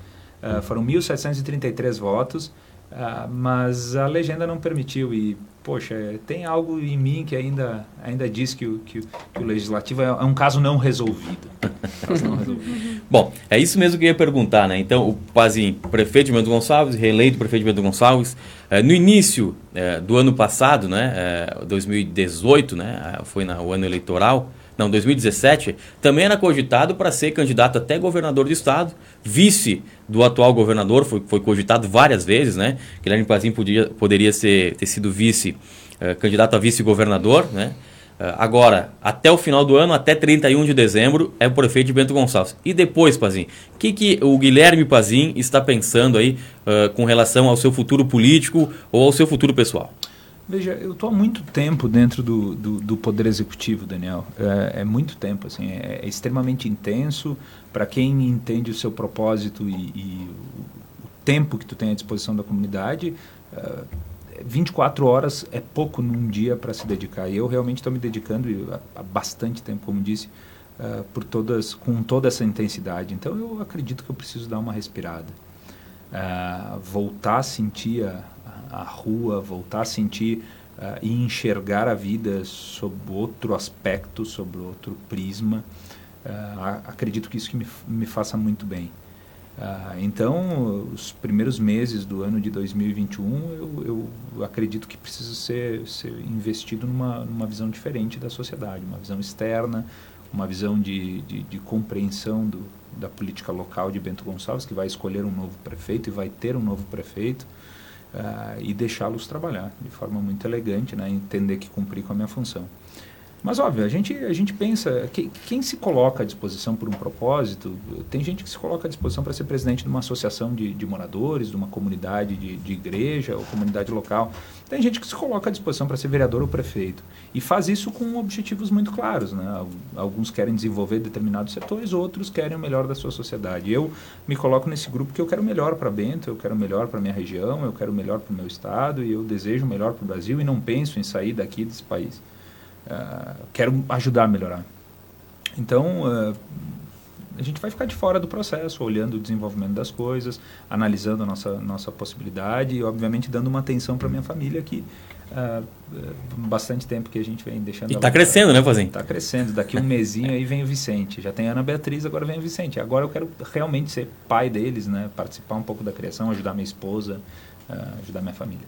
uh, foram 1.733 votos. Ah, mas a legenda não permitiu e, poxa, tem algo em mim que ainda, ainda diz que o, que, que o legislativo é, é um caso não resolvido. não resolvido. Bom, é isso mesmo que eu ia perguntar, né? Então, o Pazin, prefeito de Bento Gonçalves, reeleito prefeito de Bento Gonçalves, eh, no início eh, do ano passado, né, 2018, eh, né, foi na, o ano eleitoral, não, 2017, também era cogitado para ser candidato até governador do estado, vice do atual governador, foi, foi cogitado várias vezes, né? Guilherme Pazin podia, poderia ser, ter sido vice, uh, candidato a vice-governador, né? Uh, agora, até o final do ano, até 31 de dezembro, é o prefeito Bento Gonçalves. E depois, Pazin, o que, que o Guilherme Pazin está pensando aí uh, com relação ao seu futuro político ou ao seu futuro pessoal? Veja, eu estou há muito tempo dentro do, do, do Poder Executivo, Daniel. É, é, muito tempo, assim, é, é extremamente intenso. Para quem entende o seu propósito e, e, o tempo que tu tem à disposição da comunidade, uh, é, 24 horas é pouco num dia para se dedicar. E eu realmente estou me dedicando há, bastante tempo, como disse, uh, por todas, com toda essa intensidade. Então eu acredito que eu preciso dar uma respirada. Uh, voltar a sentir a, a rua, voltar a sentir uh, e enxergar a vida sob outro aspecto, sob outro prisma. Uh, acredito que isso que me, me faça muito bem. Uh, então, os primeiros meses do ano de 2021, eu, eu acredito que precisa ser, ser investido numa, numa visão diferente da sociedade, uma visão externa, uma visão de, de, de compreensão do, da política local de Bento Gonçalves, que vai escolher um novo prefeito e vai ter um novo prefeito, uh, e deixá-los trabalhar de forma muito elegante, né, entender que cumprir com a minha função. Mas, óbvio, a gente, a gente pensa, que, quem se coloca à disposição por um propósito, tem gente que se coloca à disposição para ser presidente de uma associação de, de moradores, de uma comunidade de, de, igreja ou comunidade local. Tem gente que se coloca à disposição para ser vereador ou prefeito. E faz isso com objetivos muito claros. Né? Alguns querem desenvolver determinados setores, outros querem o melhor da sua sociedade. Eu me coloco nesse grupo que eu quero o melhor para Bento, eu quero o melhor para minha região, eu quero o melhor para o meu estado e eu desejo o melhor para o Brasil e não penso em sair daqui desse país. Uh, quero ajudar a melhorar. Então, uh, a gente vai ficar de fora do processo, olhando o desenvolvimento das coisas, analisando a nossa, nossa possibilidade e, obviamente, dando uma atenção para minha família que uh, bastante tempo que a gente vem deixando. E está crescendo, né, Fazinho? Está crescendo. Daqui um mesinho aí vem o Vicente. Já tem a Ana Beatriz, agora vem o Vicente. Agora eu quero realmente ser pai deles, né? Participar um pouco da criação, ajudar minha esposa, uh, ajudar minha família.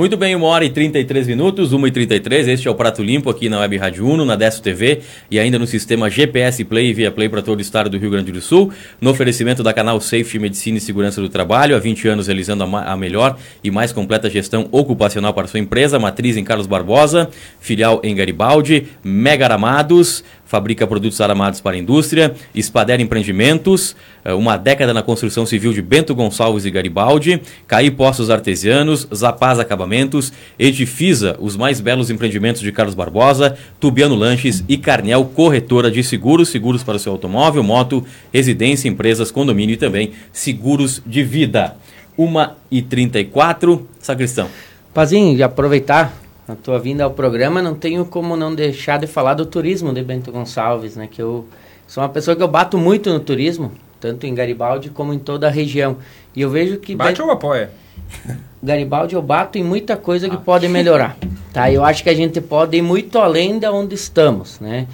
Muito bem, 1 hora e 33 minutos, 1 e 33 este é o Prato Limpo aqui na Web Rádio Uno, na Desto TV e ainda no sistema GPS Play e Via Play para todo o estado do Rio Grande do Sul, no oferecimento da canal Safety Medicina e Segurança do Trabalho, há 20 anos realizando a, a melhor e mais completa gestão ocupacional para sua empresa, matriz em Carlos Barbosa, filial em Garibaldi, Mega Aramados, fabrica produtos aramados para a indústria, Spader Empreendimentos, eh, uma década na construção civil de Bento Gonçalves e Garibaldi, Caí Poços Artesianos, Zapaz Acabamentos, Edifisa, os mais belos empreendimentos de Carlos Barbosa, Tubiano Lanches e Carnel Corretora de Seguros, seguros para o seu automóvel, moto, residência, empresas, condomínio e também seguros de vida. 1h34, Sacristão. Pazinho, aproveitar a tua vinda ao programa, não tenho como não deixar de falar do turismo de Bento Gonçalves, né? Que eu sou uma pessoa que eu bato muito no turismo, tanto em Garibaldi como em toda a região. E eu vejo que... Bate ou apoia? Garibaldi eu bato em muita coisa que ah. pode melhorar, tá? Eu acho que a gente pode ir muito além de onde estamos, né?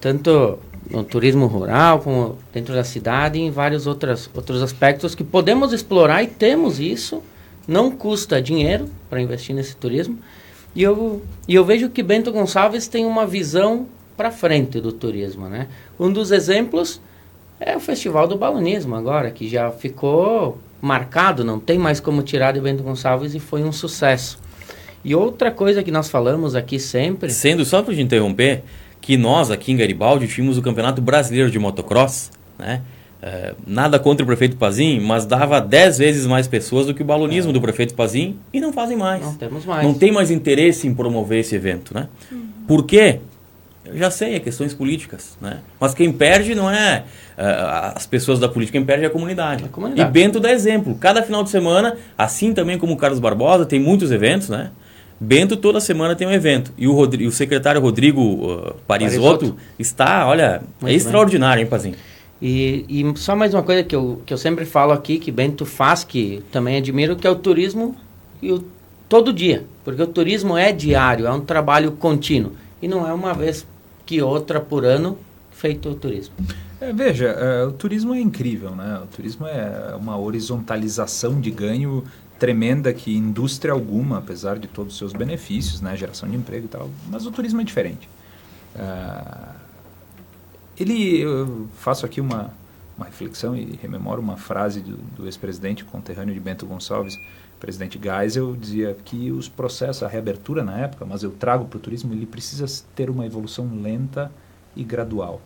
Tanto no turismo rural, como dentro da cidade e em vários outros, outros aspectos que podemos explorar e temos isso. Não custa dinheiro para investir nesse turismo. E eu, e eu vejo que Bento Gonçalves tem uma visão para frente do turismo, né? Um dos exemplos é o Festival do Balonismo agora, que já ficou marcado, não tem mais como tirar de Bento Gonçalves e foi um sucesso. E outra coisa que nós falamos aqui sempre... Sendo, só para te interromper, que nós aqui em Garibaldi tínhamos o Campeonato Brasileiro de Motocross, né? É, nada contra o prefeito Pazim, mas dava 10 vezes mais pessoas do que o balonismo é. do prefeito Pazim e não fazem mais. Não temos mais. Não tem mais interesse em promover esse evento, né? Uhum. Por quê? Eu já sei, é questões políticas, né? Mas quem perde não é uh, as pessoas da política, quem perde é a comunidade. a comunidade. E Bento dá exemplo. Cada final de semana, assim também como o Carlos Barbosa, tem muitos eventos, né? Bento toda semana tem um evento. E o, Rodrigo, o secretário Rodrigo uh, Parisotto, está, olha, Muito é extraordinário, hein, Pazinho? E, e, só mais uma coisa que eu, que eu sempre falo aqui, que Bento faz, que também admiro, que é o turismo e o, todo dia. Porque o turismo é diário, é um trabalho contínuo. E não é uma vez que outra por ano feito o turismo. É, veja, é, o turismo é incrível, né? O turismo é uma horizontalização de ganho tremenda que indústria alguma, apesar de todos os seus benefícios, né? Geração de emprego e tal, mas o turismo é diferente. Uh, ele, eu faço aqui uma, uma reflexão e rememoro uma frase do, do ex-presidente conterrâneo de Bento Gonçalves, presidente Geisel, dizia que os processos, a reabertura na época, mas eu trago para o turismo, ele precisa ter uma evolução lenta e gradual.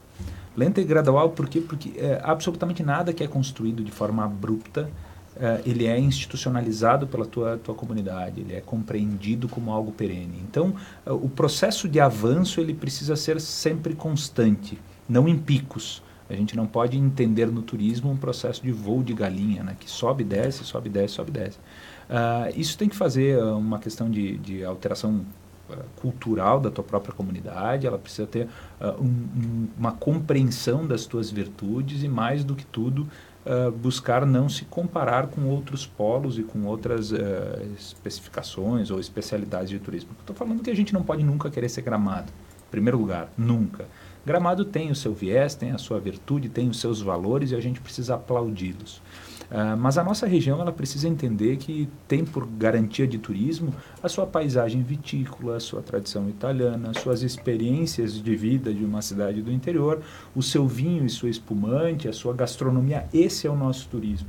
Lenta e gradual por quê? Porque é, absolutamente nada que é construído de forma abrupta, é, ele é institucionalizado pela tua, tua comunidade, ele é compreendido como algo perene. Então, é, o processo de avanço ele precisa ser sempre constante não em picos. A gente não pode entender no turismo um processo de voo de galinha, né? que sobe, desce, sobe, desce, sobe, desce. Uh, isso tem que fazer uh, uma questão de, de alteração uh, cultural da tua própria comunidade, ela precisa ter um, um, uma compreensão das tuas virtudes e, mais do que tudo, buscar não se comparar com outros polos e com outras especificações ou especialidades de turismo. Estou falando que a gente não pode nunca querer ser gramado, em primeiro lugar, nunca. Gramado tem o seu viés, tem a sua virtude, tem os seus valores e a gente precisa aplaudi-los. Uh, mas a nossa região ela precisa entender que tem por garantia de turismo a sua paisagem vitícola, a sua tradição italiana, suas experiências de vida de uma cidade do interior, o seu vinho e sua espumante, a sua gastronomia. Esse é o nosso turismo.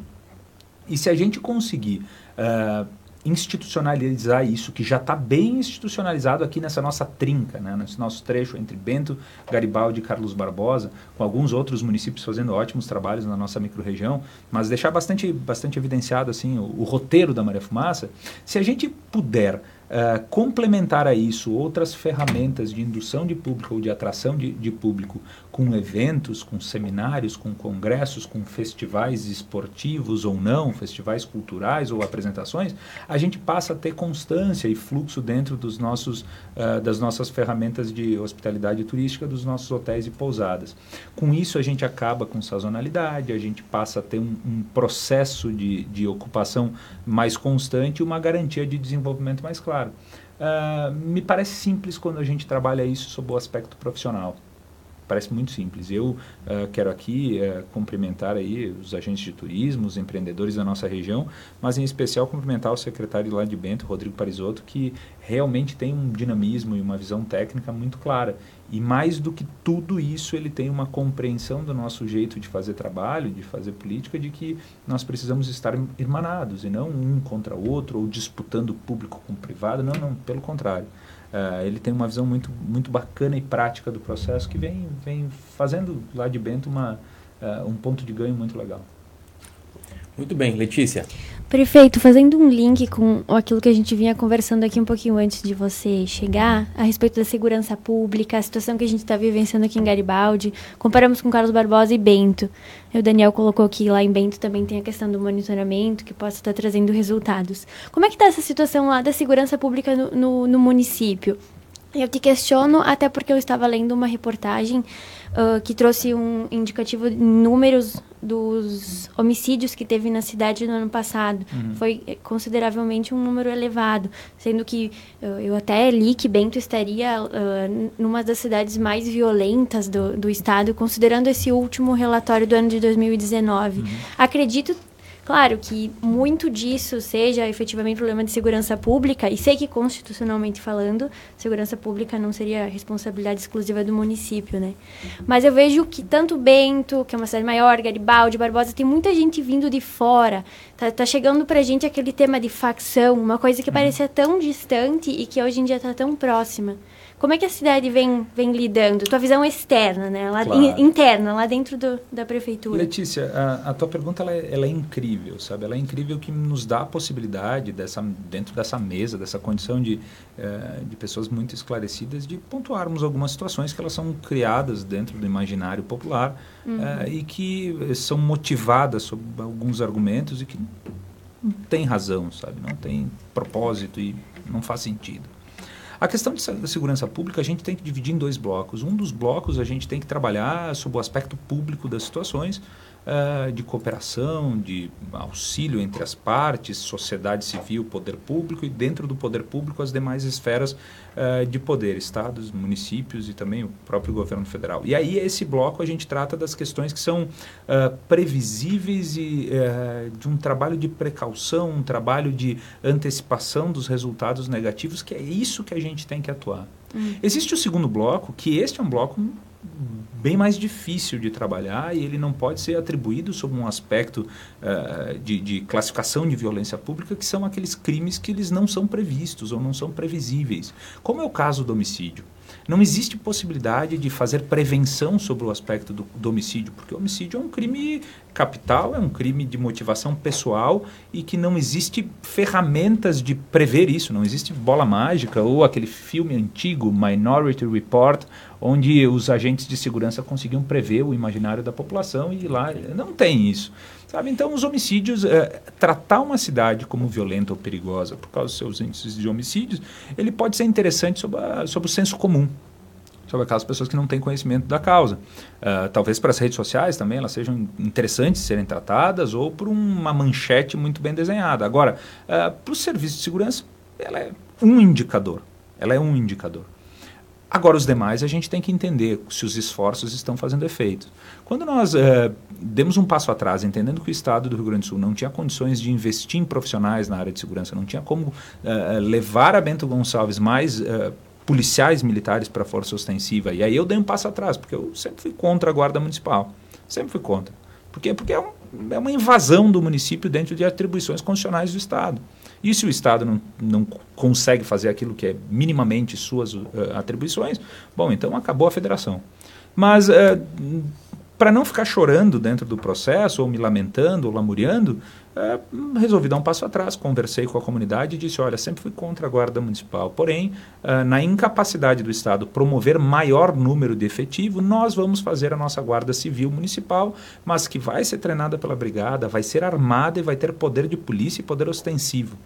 E se a gente conseguir uh, institucionalizar isso, que já está bem institucionalizado aqui nessa nossa trinca, né, nesse nosso trecho entre Bento, Garibaldi e Carlos Barbosa, com alguns outros municípios fazendo ótimos trabalhos na nossa microrregião, mas deixar bastante, bastante evidenciado assim o, o roteiro da Maria Fumaça, se a gente puder Uh, complementar a isso outras ferramentas de indução de público ou de atração de, de, público com eventos, com seminários, com congressos, com festivais esportivos ou não, festivais culturais ou apresentações, a gente passa a ter constância e fluxo dentro dos nossos, uh, das nossas ferramentas de hospitalidade turística, dos nossos hotéis e pousadas. Com isso, a gente acaba com sazonalidade, a gente passa a ter um, um processo de, de ocupação mais constante e uma garantia de desenvolvimento mais claro. Uh, me parece simples quando a gente trabalha isso sob o aspecto profissional. Parece muito simples. Eu uh, quero aqui uh, cumprimentar aí os agentes de turismo, os empreendedores da nossa região, mas em especial cumprimentar o secretário lá de Bento, Rodrigo Parisotto, que realmente tem um dinamismo e uma visão técnica muito clara. E mais do que tudo isso, ele tem uma compreensão do nosso jeito de fazer trabalho, de fazer política, de que nós precisamos estar irmanados e não um contra o outro ou disputando público com privado. Não, não, pelo contrário. Uh, ele tem uma visão muito, muito bacana e prática do processo que vem, vem fazendo lá de Bento uma, uh, um ponto de ganho muito legal. Muito bem, Letícia. Prefeito, fazendo um link com aquilo que a gente vinha conversando aqui um pouquinho antes de você chegar, a respeito da segurança pública, a situação que a gente está vivenciando aqui em Garibaldi, comparamos com Carlos Barbosa e Bento. O Daniel colocou que lá em Bento também tem a questão do monitoramento, que possa estar trazendo resultados. Como é que está essa situação lá da segurança pública no, no, no município? Eu te questiono até porque eu estava lendo uma reportagem uh, que trouxe um indicativo de números dos homicídios que teve na cidade no ano passado. Uhum. Foi eh, consideravelmente um número elevado, sendo que uh, eu até li que Bento estaria uh, numa das cidades mais violentas do, do estado, considerando esse último relatório do ano de 2019. Uhum. Acredito Claro que muito disso seja efetivamente problema de segurança pública, e sei que constitucionalmente falando, segurança pública não seria responsabilidade exclusiva do município, né? Mas eu vejo que tanto Bento, que é uma cidade maior, Garibaldi, Barbosa, tem muita gente vindo de fora. Tá, tá chegando pra gente aquele tema de facção, uma coisa que uhum. parecia tão distante e que hoje em dia está tão próxima. Como é que a cidade vem, vem lidando? Tua visão externa, né? Lá, claro. in, interna, lá dentro do, da prefeitura. Letícia, a, a tua pergunta ela é, ela é, incrível, sabe? Ela é incrível que nos dá a possibilidade, dessa, dentro dessa mesa, dessa condição de, uh, de pessoas muito esclarecidas, de pontuarmos algumas situações que elas são criadas dentro do imaginário popular uhum. uh, e que são motivadas sob alguns argumentos e que não tem razão, sabe? Não tem propósito e não faz sentido. A questão de segurança pública a gente tem que dividir em dois blocos. Um dos blocos a gente tem que trabalhar sobre o aspecto público das situações, uh, de cooperação, de auxílio entre as partes, sociedade civil, poder público e dentro do poder público as demais esferas uh, de poder, estados, municípios e também o próprio governo federal. E aí esse bloco a gente trata das questões que são uh, previsíveis e de um trabalho de precaução, um trabalho de antecipação dos resultados negativos, que é isso que a gente tem que atuar. Hum. Existe o segundo bloco, que este é um bloco bem mais difícil de trabalhar e ele não pode ser atribuído sob um aspecto uh, de, de, classificação de violência pública, que são aqueles crimes que eles não são previstos ou não são previsíveis, como é o caso do homicídio. Não existe possibilidade de fazer prevenção sobre o aspecto do, do, homicídio, porque o homicídio é um crime capital, é um crime de motivação pessoal e que não existe ferramentas de prever isso, não existe bola mágica ou aquele filme antigo, Minority Report, onde os agentes de segurança conseguiam prever o imaginário da população e lá não tem isso. Sabe? Então, os homicídios, é, tratar uma cidade como violenta ou perigosa por causa dos seus índices de homicídios, ele pode ser interessante sobre, a, sobre o senso comum, sobre aquelas pessoas que não têm conhecimento da causa. Uh, talvez para as redes sociais também elas sejam interessantes serem tratadas ou por uma manchete muito bem desenhada. Agora, uh, para o serviço de segurança, ela é um indicador. Ela é um indicador. Agora, os demais, a gente tem que entender se os esforços estão fazendo efeito. Quando nós uh, demos um passo atrás, entendendo que o Estado do Rio Grande do Sul não tinha condições de investir em profissionais na área de segurança, não tinha como uh, levar a Bento Gonçalves mais uh, policiais militares para a força ostensiva, e aí eu dei um passo atrás, porque eu sempre fui contra a Guarda Municipal. Sempre fui contra. Por quê? Porque é, um, é uma invasão do município dentro de atribuições constitucionais do Estado. E se o Estado não, não consegue fazer aquilo que é minimamente suas uh, atribuições, bom, então acabou a federação. Mas uh, para não ficar chorando dentro do processo, ou me lamentando, ou lamuriando, é, resolvi dar um passo atrás, conversei com a comunidade e disse, olha, sempre fui contra a guarda municipal, porém, é, na incapacidade do Estado promover maior número de efetivo, nós vamos fazer a nossa guarda civil municipal, mas que vai ser treinada pela brigada, vai ser armada e vai ter poder de polícia e poder ostensivo.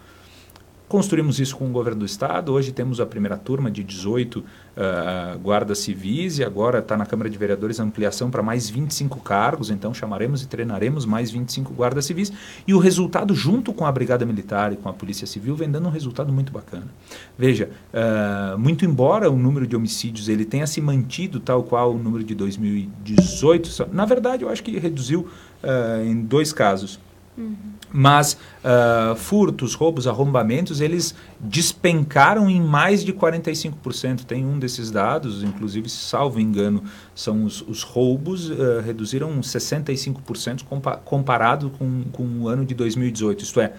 Construímos isso com o governo do estado. Hoje temos a primeira turma de 18 uh, ah, guardas civis e agora está na Câmara de Vereadores a ampliação para mais 25 cargos. Então chamaremos e treinaremos mais 25 guardas civis. E o resultado, junto com a Brigada Militar e com a Polícia Civil, vem dando um resultado muito bacana. Veja, uh, muito embora o número de homicídios ele tenha se mantido tal qual o número de 2018, na verdade eu acho que reduziu uh, em dois casos. Uhum. Mas uh, furtos, roubos, arrombamentos, eles despencaram em mais de 45%. Tem um desses dados, inclusive, salvo engano, são os, os roubos, uh, reduziram 65% compa comparado com, com o ano de 2018. Isto é,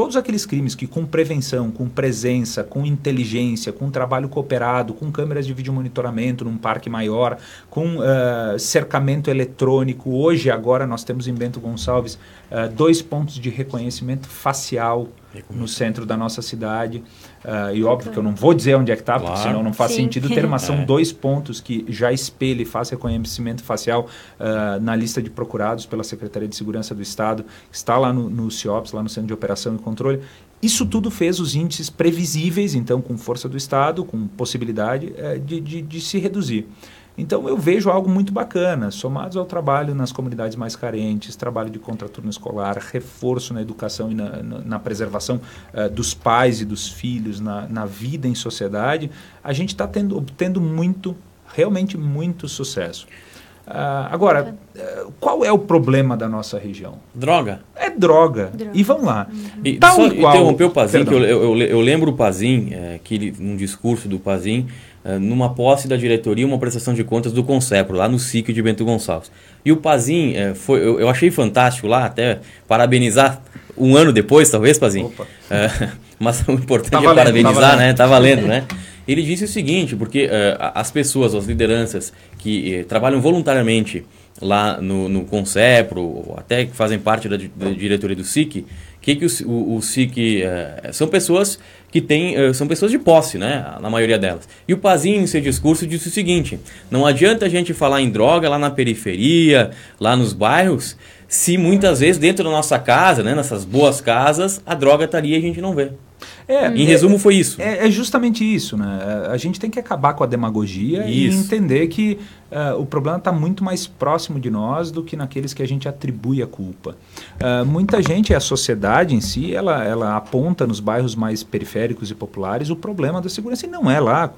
todos aqueles crimes que com prevenção, com presença, com inteligência, com trabalho cooperado, com câmeras de vídeo monitoramento num parque maior, com uh, cercamento eletrônico, hoje agora nós temos em Bento Gonçalves uh, dois pontos de reconhecimento facial no centro da nossa cidade. Uh, e óbvio que eu não vou dizer onde é que está, claro. porque senão não faz Sim. sentido ter, mas são é. dois pontos que já espelha e faz reconhecimento facial uh, na lista de procurados pela Secretaria de Segurança do Estado, está lá no, no CIOPS, lá no Centro de Operação e Controle. Isso tudo fez os índices previsíveis, então, com força do Estado, com possibilidade uh, de, de, de se reduzir. Então eu vejo algo muito bacana, somados ao trabalho nas comunidades mais carentes, trabalho de contraturno escolar, reforço na educação e na, na, na preservação uh, dos pais e dos filhos, na, na vida em sociedade, a gente está obtendo muito, realmente muito sucesso. Uh, agora, uh, qual é o problema da nossa região? Droga. É droga. droga. E vamos lá. Uhum. E, Tal só qual, interromper o Pazin, que eu, eu, eu, lembro o Pazin, é, que ele, num discurso do Pazin, numa posse da diretoria uma prestação de contas do Concepro, lá no SIC de Bento Gonçalves. E o Pazin, é, foi, eu, eu, achei fantástico lá, até parabenizar um ano depois, talvez, Pazin. É, mas o importante tá é valendo, é parabenizar, tá né? Tá valendo, né? Ele disse o seguinte, porque as pessoas, as lideranças que trabalham voluntariamente lá no, no Concepro, ou até que fazem parte da, da diretoria do SIC, que, que o, o, o SIC são pessoas que tem, uh, são pessoas de posse, né? Na maioria delas. E o Pazinho, em seu discurso, disse o seguinte: não adianta a gente falar em droga lá na periferia, lá nos bairros, se muitas vezes dentro da nossa casa, né, nessas boas casas, a droga está ali e a gente não vê. É, em resumo, foi isso. É, é, justamente isso, né? A gente tem que acabar com a demagogia isso. e entender que uh, o problema está muito mais próximo de nós do que naqueles que a gente atribui a culpa. Uh, muita gente, a sociedade em si, ela, ela aponta nos bairros mais periféricos e populares o problema da segurança e não é lá.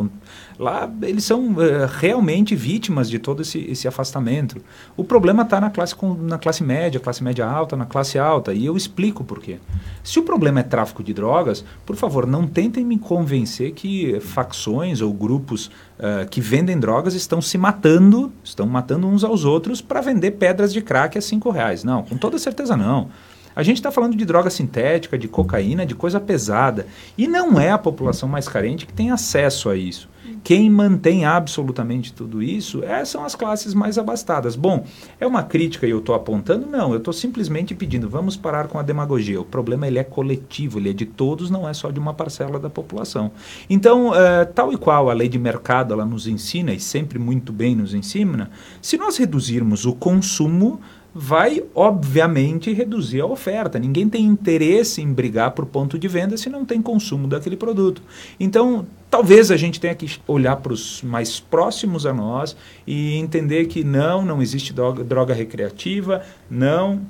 Lá eles são uh, realmente vítimas de todo esse, esse afastamento. O problema está na classe, na classe média, classe média alta, na classe alta e eu explico por quê. Se o problema é tráfico de drogas, por favor, não tentem me convencer que facções ou grupos uh, que vendem drogas estão se matando, estão matando uns aos outros para vender pedras de crack a cinco reais. Não, com toda certeza não. A gente está falando de droga sintética, de cocaína, de coisa pesada. E não é a população mais carente que tem acesso a isso. Quem mantém absolutamente tudo isso é, são as classes mais abastadas. Bom, é uma crítica e eu estou apontando? Não, eu estou simplesmente pedindo, vamos parar com a demagogia. O problema ele é coletivo, ele é de todos, não é só de uma parcela da população. Então, é, tal e qual a lei de mercado ela nos ensina, e sempre muito bem nos ensina, se nós reduzirmos o consumo, vai, obviamente, reduzir a oferta. Ninguém tem interesse em brigar por ponto de venda se não tem consumo daquele produto. Então, talvez a gente tenha que olhar para os mais próximos a nós e entender que não, não existe droga, droga recreativa, não,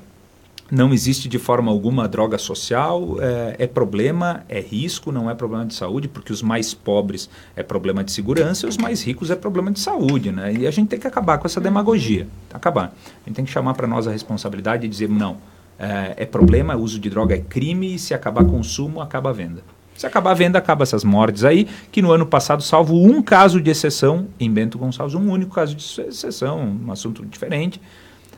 não existe de forma alguma droga social, é, é, problema, é risco, não é problema de saúde, porque os mais pobres é problema de segurança e os mais ricos é problema de saúde, né? E a gente tem que acabar com essa demagogia, acabar. A gente tem que chamar para nós a responsabilidade e dizer, não, é, é problema, uso de droga é crime e se acabar consumo, acaba a venda. Se acabar a venda, acaba essas mortes aí, que no ano passado, salvo um caso de exceção, em Bento Gonçalves, um único caso de exceção, um assunto diferente,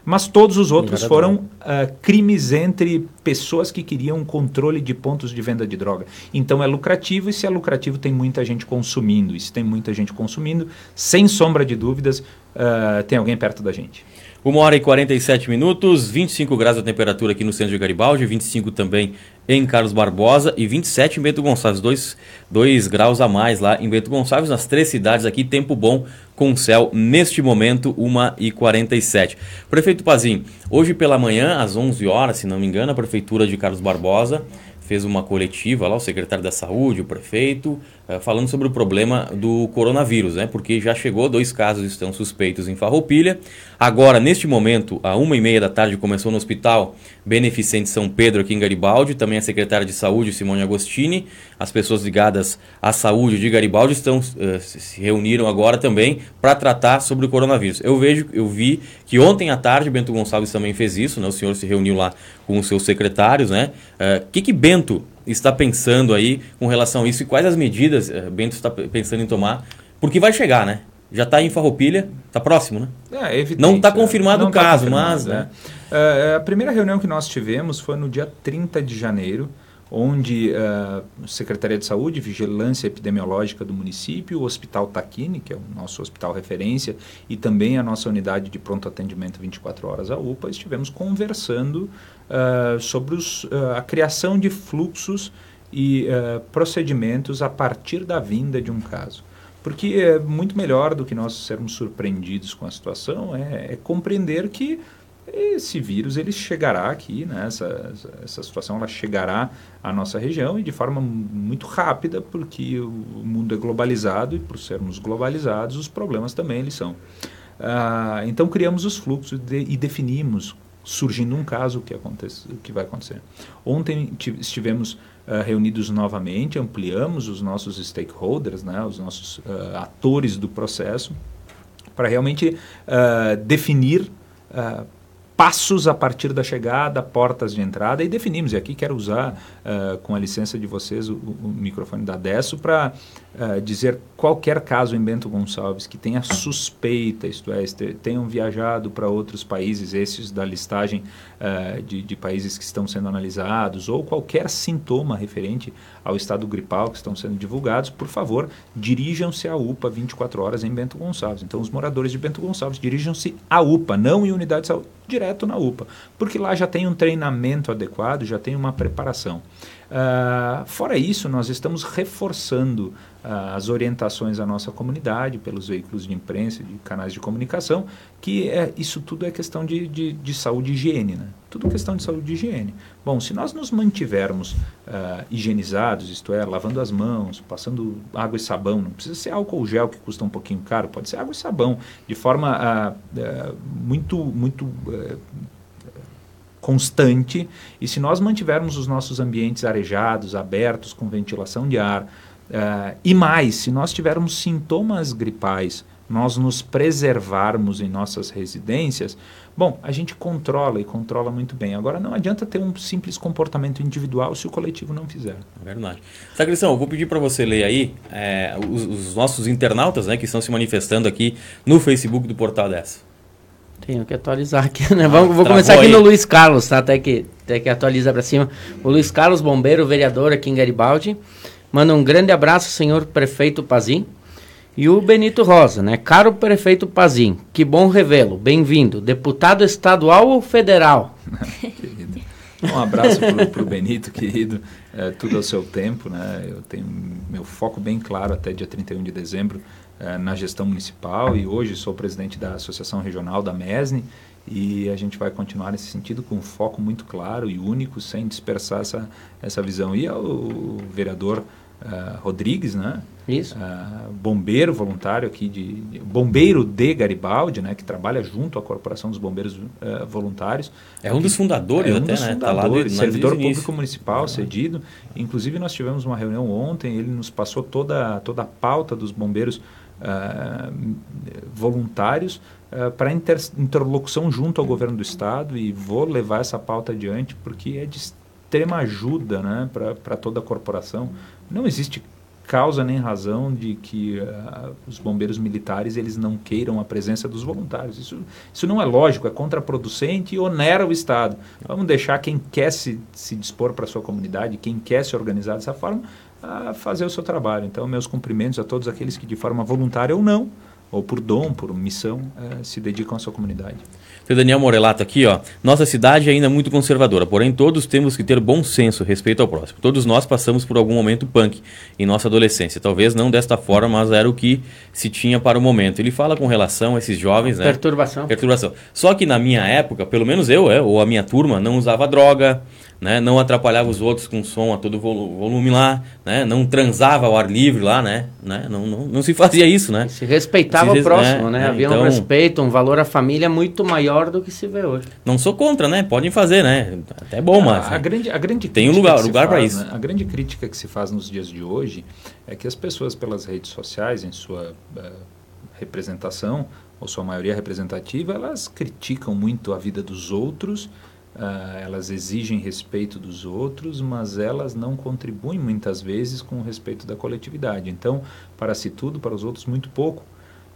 mas todos os outros foram uh, crimes entre pessoas que queriam controle de pontos de venda de droga. Então é lucrativo e se é lucrativo tem muita gente consumindo. E se tem muita gente consumindo, sem sombra de dúvidas, uh, tem alguém perto da gente. 1 hora e 47 minutos, 25 graus a temperatura aqui no centro de Garibaldi, 25 também em Carlos Barbosa e 27 em Bento Gonçalves, 2, 2 graus a mais lá em Bento Gonçalves, nas três cidades aqui, tempo bom com céu neste momento, 1 e 47. Prefeito Pazim, hoje pela manhã, às 11 horas, se não me engano, a Prefeitura de Carlos Barbosa fez uma coletiva lá, o secretário da Saúde, o prefeito, falando sobre o problema do coronavírus, né? Porque já chegou, dois casos estão suspeitos em Farroupilha. Agora, neste momento, a uma e meia da tarde, começou no Hospital Beneficente São Pedro, aqui em Garibaldi, também a secretária de Saúde, Simone Agostini. As pessoas ligadas à saúde de Garibaldi estão, uh, se reuniram agora também para tratar sobre o coronavírus. Eu vejo, eu vi que ontem à tarde, Bento Gonçalves também fez isso, né? O senhor se reuniu lá com os seus secretários, né? O uh, que que Bento está pensando aí com relação a isso e quais as medidas uh, Bento está pensando em tomar? Porque vai chegar, né? Já está em Farroupilha, está próximo, né? É, evidente, não está confirmado não o caso, tá mas... Né? Uh, a primeira reunião que nós tivemos foi no dia 30 de janeiro, onde a Secretaria de Saúde, Vigilância Epidemiológica do município, o Hospital Taquini, que é o nosso hospital referência, e também a nossa unidade de pronto atendimento 24 horas, a UPA, estivemos conversando uh, sobre os, uh, a criação de fluxos e procedimentos a partir da vinda de um caso. Porque é muito melhor do que nós sermos surpreendidos com a situação, é, é compreender que esse vírus ele chegará aqui, né? essa, essa situação ela chegará à nossa região e de forma muito rápida, porque o mundo é globalizado e por sermos globalizados, os problemas também eles são. Ah, então criamos os fluxos de, e definimos, surgindo um caso, o que, acontece, o que vai acontecer. Ontem estivemos uh, reunidos novamente, ampliamos os nossos stakeholders, né? os nossos uh, atores do processo, para realmente uh, definir passos a partir da chegada, portas de entrada e definimos. E aqui quero usar, uh, com a licença de vocês, o, o microfone da Desso para uh, dizer qualquer caso em Bento Gonçalves que tenha suspeita, isto é, tenham viajado para outros países, esses da listagem uh, de, de, países que estão sendo analisados, ou qualquer sintoma referente ao estado gripal que estão sendo divulgados, por favor, dirijam-se à UPA 24 horas em Bento Gonçalves. Então, os moradores de Bento Gonçalves dirijam-se à UPA, não em unidade de saúde, direto na UPA, porque lá já tem um treinamento adequado, já tem uma preparação. Uh, fora isso, nós estamos reforçando uh, as orientações à nossa comunidade pelos veículos de imprensa, de canais de comunicação, que é, isso tudo é questão de, de, de, saúde e higiene. Né? Tudo questão de saúde e higiene. Bom, se nós nos mantivermos uh, higienizados, isto é, lavando as mãos, passando água e sabão, não precisa ser álcool gel que custa um pouquinho caro, pode ser água e sabão, de forma muito, muito constante. E se nós mantivermos os nossos ambientes arejados, abertos, com ventilação de ar, uh, e mais, se nós tivermos sintomas gripais, nós nos preservarmos em nossas residências, bom, a gente controla e controla muito bem. Agora, não adianta ter um simples comportamento individual se o coletivo não fizer. É verdade. Sacristão, eu vou pedir para você ler aí é, os, os, nossos internautas né, que estão se manifestando aqui no Facebook do Portal dessa. Tenho que atualizar aqui, né? Vamos, vou começar aqui aí. no Luiz Carlos, tá? Até que, até que atualiza para cima. O Luiz Carlos Bombeiro, vereador aqui em Garibaldi. Manda um grande abraço, senhor prefeito Pazim. E o Benito Rosa, né? Caro prefeito Pazim, que bom revê-lo. Bem-vindo. Deputado estadual ou federal? um abraço para o Benito, querido. É, tudo ao seu tempo, né? Eu tenho meu foco bem claro até dia 31 de dezembro eh, na gestão municipal e hoje sou presidente da Associação Regional da MESNE e a gente vai continuar nesse sentido com um foco muito claro e único, sem dispersar essa, essa visão. E ao vereador uh, Rodrigues, né? Isso. Uh, bombeiro voluntário aqui de, de, bombeiro de Garibaldi, né, que trabalha junto à Corporação dos Bombeiros uh, Voluntários. É um dos fundadores é um até, dos né? Fundadores, tá servidor público início. municipal cedido. Inclusive nós tivemos uma reunião ontem, ele nos passou toda toda a pauta dos bombeiros uh, voluntários para inter, interlocução junto ao governo do estado e vou levar essa pauta adiante porque é de extrema ajuda, né, para toda a corporação. Não existe causa nem razão de que uh, os bombeiros militares eles não queiram a presença dos voluntários. Isso, isso não é lógico, é contraproducente e onera o Estado. Vamos deixar quem quer se, se dispor para a sua comunidade, quem quer se organizar dessa forma, a fazer o seu trabalho. Então, meus cumprimentos a todos aqueles que de forma voluntária ou não, ou por dom, por missão, uh, se dedicam à sua comunidade. Seu Daniel Morelato aqui, ó. Nossa cidade é ainda muito conservadora, porém todos temos que ter bom senso respeito ao próximo. Todos nós passamos por algum momento punk em nossa adolescência. Talvez não desta forma, mas era o que se tinha para o momento. Ele fala com relação a esses jovens, né? Perturbação. Perturbação. Só que na minha época, pelo menos eu, é, ou a minha turma, não usava droga, né? Não atrapalhava os outros com som a todo volume lá, né? Não transava ao ar livre lá, né? né? Não, não, não se fazia isso, né? Se respeitava se, o próximo, né? né? Havia então, um respeito, um valor à família muito maior do que se vê hoje. Não sou contra, né? Podem fazer, né? Até bom, a, mas... A, grande, a grande tem um lugar, lugar para isso. Né? A grande crítica que se faz nos dias de hoje é que as pessoas pelas redes sociais, em sua uh, representação, ou sua maioria representativa, elas criticam muito a vida dos outros Uh, elas exigem respeito dos outros, mas elas não contribuem muitas vezes com o respeito da coletividade. Então, para si tudo, para os outros muito pouco.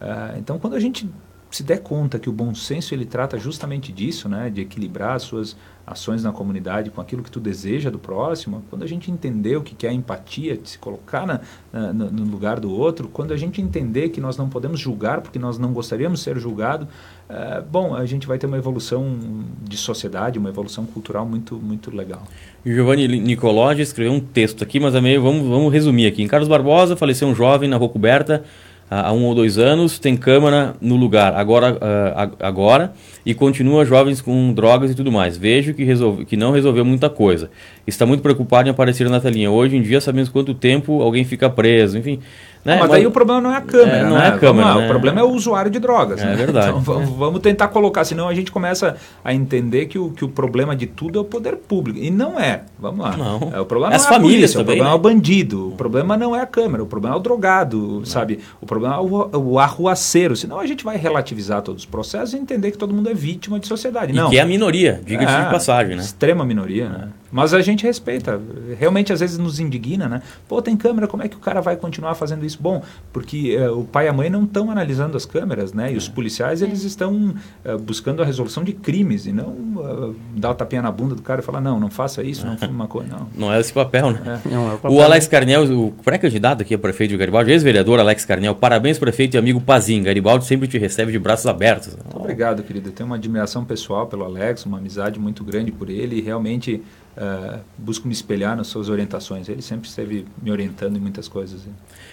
Uh, então, quando a gente se der conta que o bom senso ele trata justamente disso, né, de equilibrar as suas ações na comunidade com aquilo que tu deseja do próximo, quando a gente entender o que é a empatia, de se colocar na, na, no lugar do outro, quando a gente entender que nós não podemos julgar porque nós não gostaríamos de ser julgado, é, bom, a gente vai ter uma evolução de sociedade, uma evolução cultural muito, muito legal. Giovanni Nicolodi escreveu um texto aqui, mas é meio, vamos, vamos resumir aqui. Em Carlos Barbosa faleceu um jovem na rua coberta há um ou dois anos, tem câmara no lugar agora, uh, agora e continua jovens com drogas e tudo mais. Vejo que, resolve, que não resolveu muita coisa. Está muito preocupado em aparecer na telinha. Hoje em dia sabemos quanto tempo alguém fica preso, enfim. Né? Mas, mas aí o problema não é a câmera, é, não né? é a câmera, né? O problema é o usuário de drogas. É né? verdade. Então vamos, vamos, tentar colocar, senão a gente começa a entender que o, que o problema de tudo é o poder público. E não é. Vamos lá. Não. É, o problema As não é famílias a polícia, também, o problema né? é o bandido. O problema não é a câmera, o problema é o drogado, sabe? O problema é o, o arruaceiro. Senão a gente vai relativizar todos os processos e entender que todo mundo é vítima de sociedade. E não. que é a minoria, diga-se é, de passagem, né? Extrema minoria, né? Mas a gente respeita. Realmente, às vezes, nos indigna, né? Pô, tem câmera, como é que o cara vai continuar fazendo isso? Bom, porque uh, o pai e a mãe não estão analisando as câmeras, né? E os é. policiais, eles estão uh, buscando a resolução de crimes e não uh, dar o tapinha na bunda do cara e falar, não, não faça isso, não fume coisa Não. Não é esse papel, né? É. Não, é o, papel. o Alex Carnel, o pré-candidato aqui a prefeito de Garibaldi, ex-vereador Alex Carnel, parabéns, prefeito e amigo Pazin. Garibaldi sempre te recebe de braços abertos. Muito obrigado, querido. Eu tenho uma admiração pessoal pelo Alex, uma amizade muito grande por ele e realmente uh, busco me espelhar nas suas orientações. Ele sempre esteve me orientando em muitas coisas.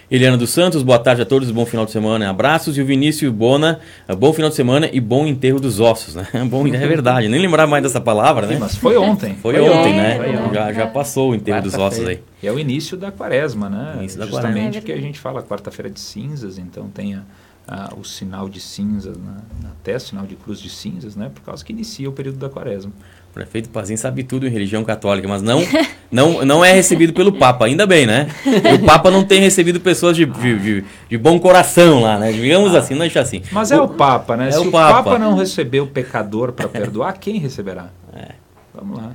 Eliana dos Santos, boa tarde a todos, bom final de semana, abraços. E o Vinícius Bona, eh, bom final de semana e bom enterro dos ossos, né? Bom, é verdade, nem lembrar mais dessa palavra, né? Mas foi ontem. Foi, foi ontem, né? Foi ontem. Já, já passou o enterro dos ossos aí. E é o início da quaresma, né? Início da Justamente quaresma. que a gente fala quarta-feira de cinzas, então tem a, a, o sinal de cinzas na, na testa, o sinal de cruz de cinzas, né? Por causa que inicia o período da quaresma. Prefeito Pazinho sabe tudo em religião católica, mas não, não, não é recebido pelo Papa, ainda bem, né? E o Papa não tem recebido pessoas de, de, de, de bom coração lá, né? Digamos ah, assim, não deixa assim. Mas é o, o Papa, né? É Se o, o Papa. Papa não receber o pecador para perdoar, quem receberá? É. Vamos lá.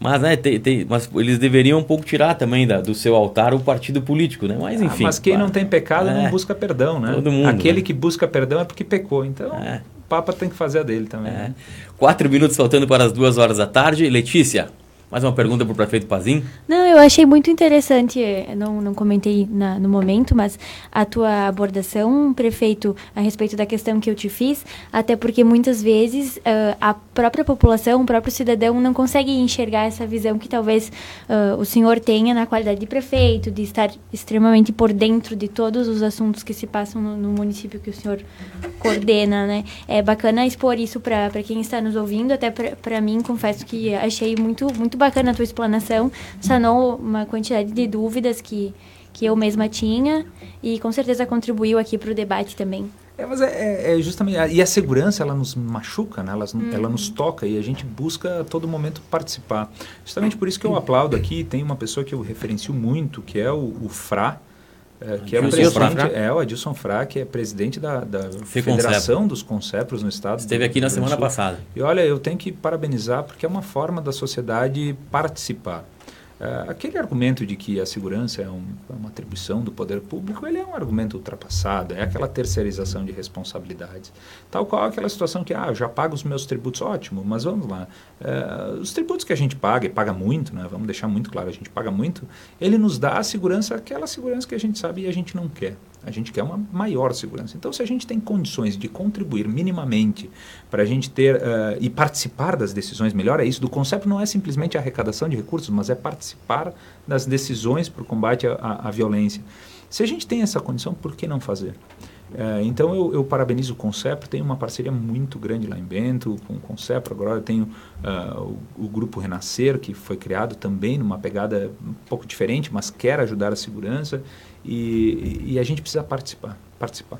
Mas, né, tem, tem, mas eles deveriam um pouco tirar também da, do seu altar o partido político, né? Mas ah, enfim. Ah, mas quem não tem pecado é, não busca perdão, né? Todo mundo. Aquele né? que busca perdão é porque pecou. Então, é. Papa tem que fazer a dele também. É. Né? Quatro minutos faltando para as duas horas da tarde. Letícia, mais uma pergunta para o prefeito Pazin? Não, eu achei muito interessante, eh, não, não comentei na, no momento, mas a tua abordação, prefeito, a respeito da questão que eu te fiz, até porque muitas vezes uh, a própria população, o próprio cidadão não consegue enxergar essa visão que talvez uh, o senhor tenha na qualidade de prefeito, de estar extremamente por dentro de todos os assuntos que se passam no, no município que o senhor coordena, né? É bacana expor isso para quem está nos ouvindo, até para mim, confesso que achei muito, muito bacana a tua explanação, sanou uma quantidade de dúvidas que, que eu mesma tinha e com certeza contribuiu aqui para o debate também. É, mas é, é, é justamente. E a segurança, ela nos machuca, né? ela, hum. ela nos toca e a gente busca a todo momento participar. Justamente por isso que eu aplaudo aqui. Tem uma pessoa que eu referencio muito, que é o, o FRA, é, que é o presidente, é o Adilson Fra, que é presidente da, da Federação dos Concepros no estado. Esteve aqui na semana passada. E olha, eu tenho que parabenizar porque é uma forma da sociedade participar. Uh, aquele argumento de que a segurança é, um, é, uma atribuição do poder público, ele é um argumento ultrapassado, é aquela terceirização de responsabilidades. Tal qual aquela situação que, ah, eu já pago os meus tributos, ótimo, mas vamos lá. Uh, os tributos que a gente paga, e paga muito, né, vamos deixar muito claro, a gente paga muito, ele nos dá a segurança, aquela segurança que a gente sabe e a gente não quer. A gente quer uma maior segurança. Então, se a gente tem condições de contribuir minimamente para a gente ter uh, e participar das decisões, melhor é isso. Do conceito não é simplesmente arrecadação de recursos, mas é participar das decisões para o combate à, à, violência. Se a gente tem essa condição, por que não fazer? Uh, então eu, eu, parabenizo o Concepro, tem uma parceria muito grande lá em Bento com o Concepro. Agora eu tenho uh, o, o, grupo Renascer, que foi criado também numa pegada um pouco diferente, mas quer ajudar a segurança. E, e a gente precisa participar, participar.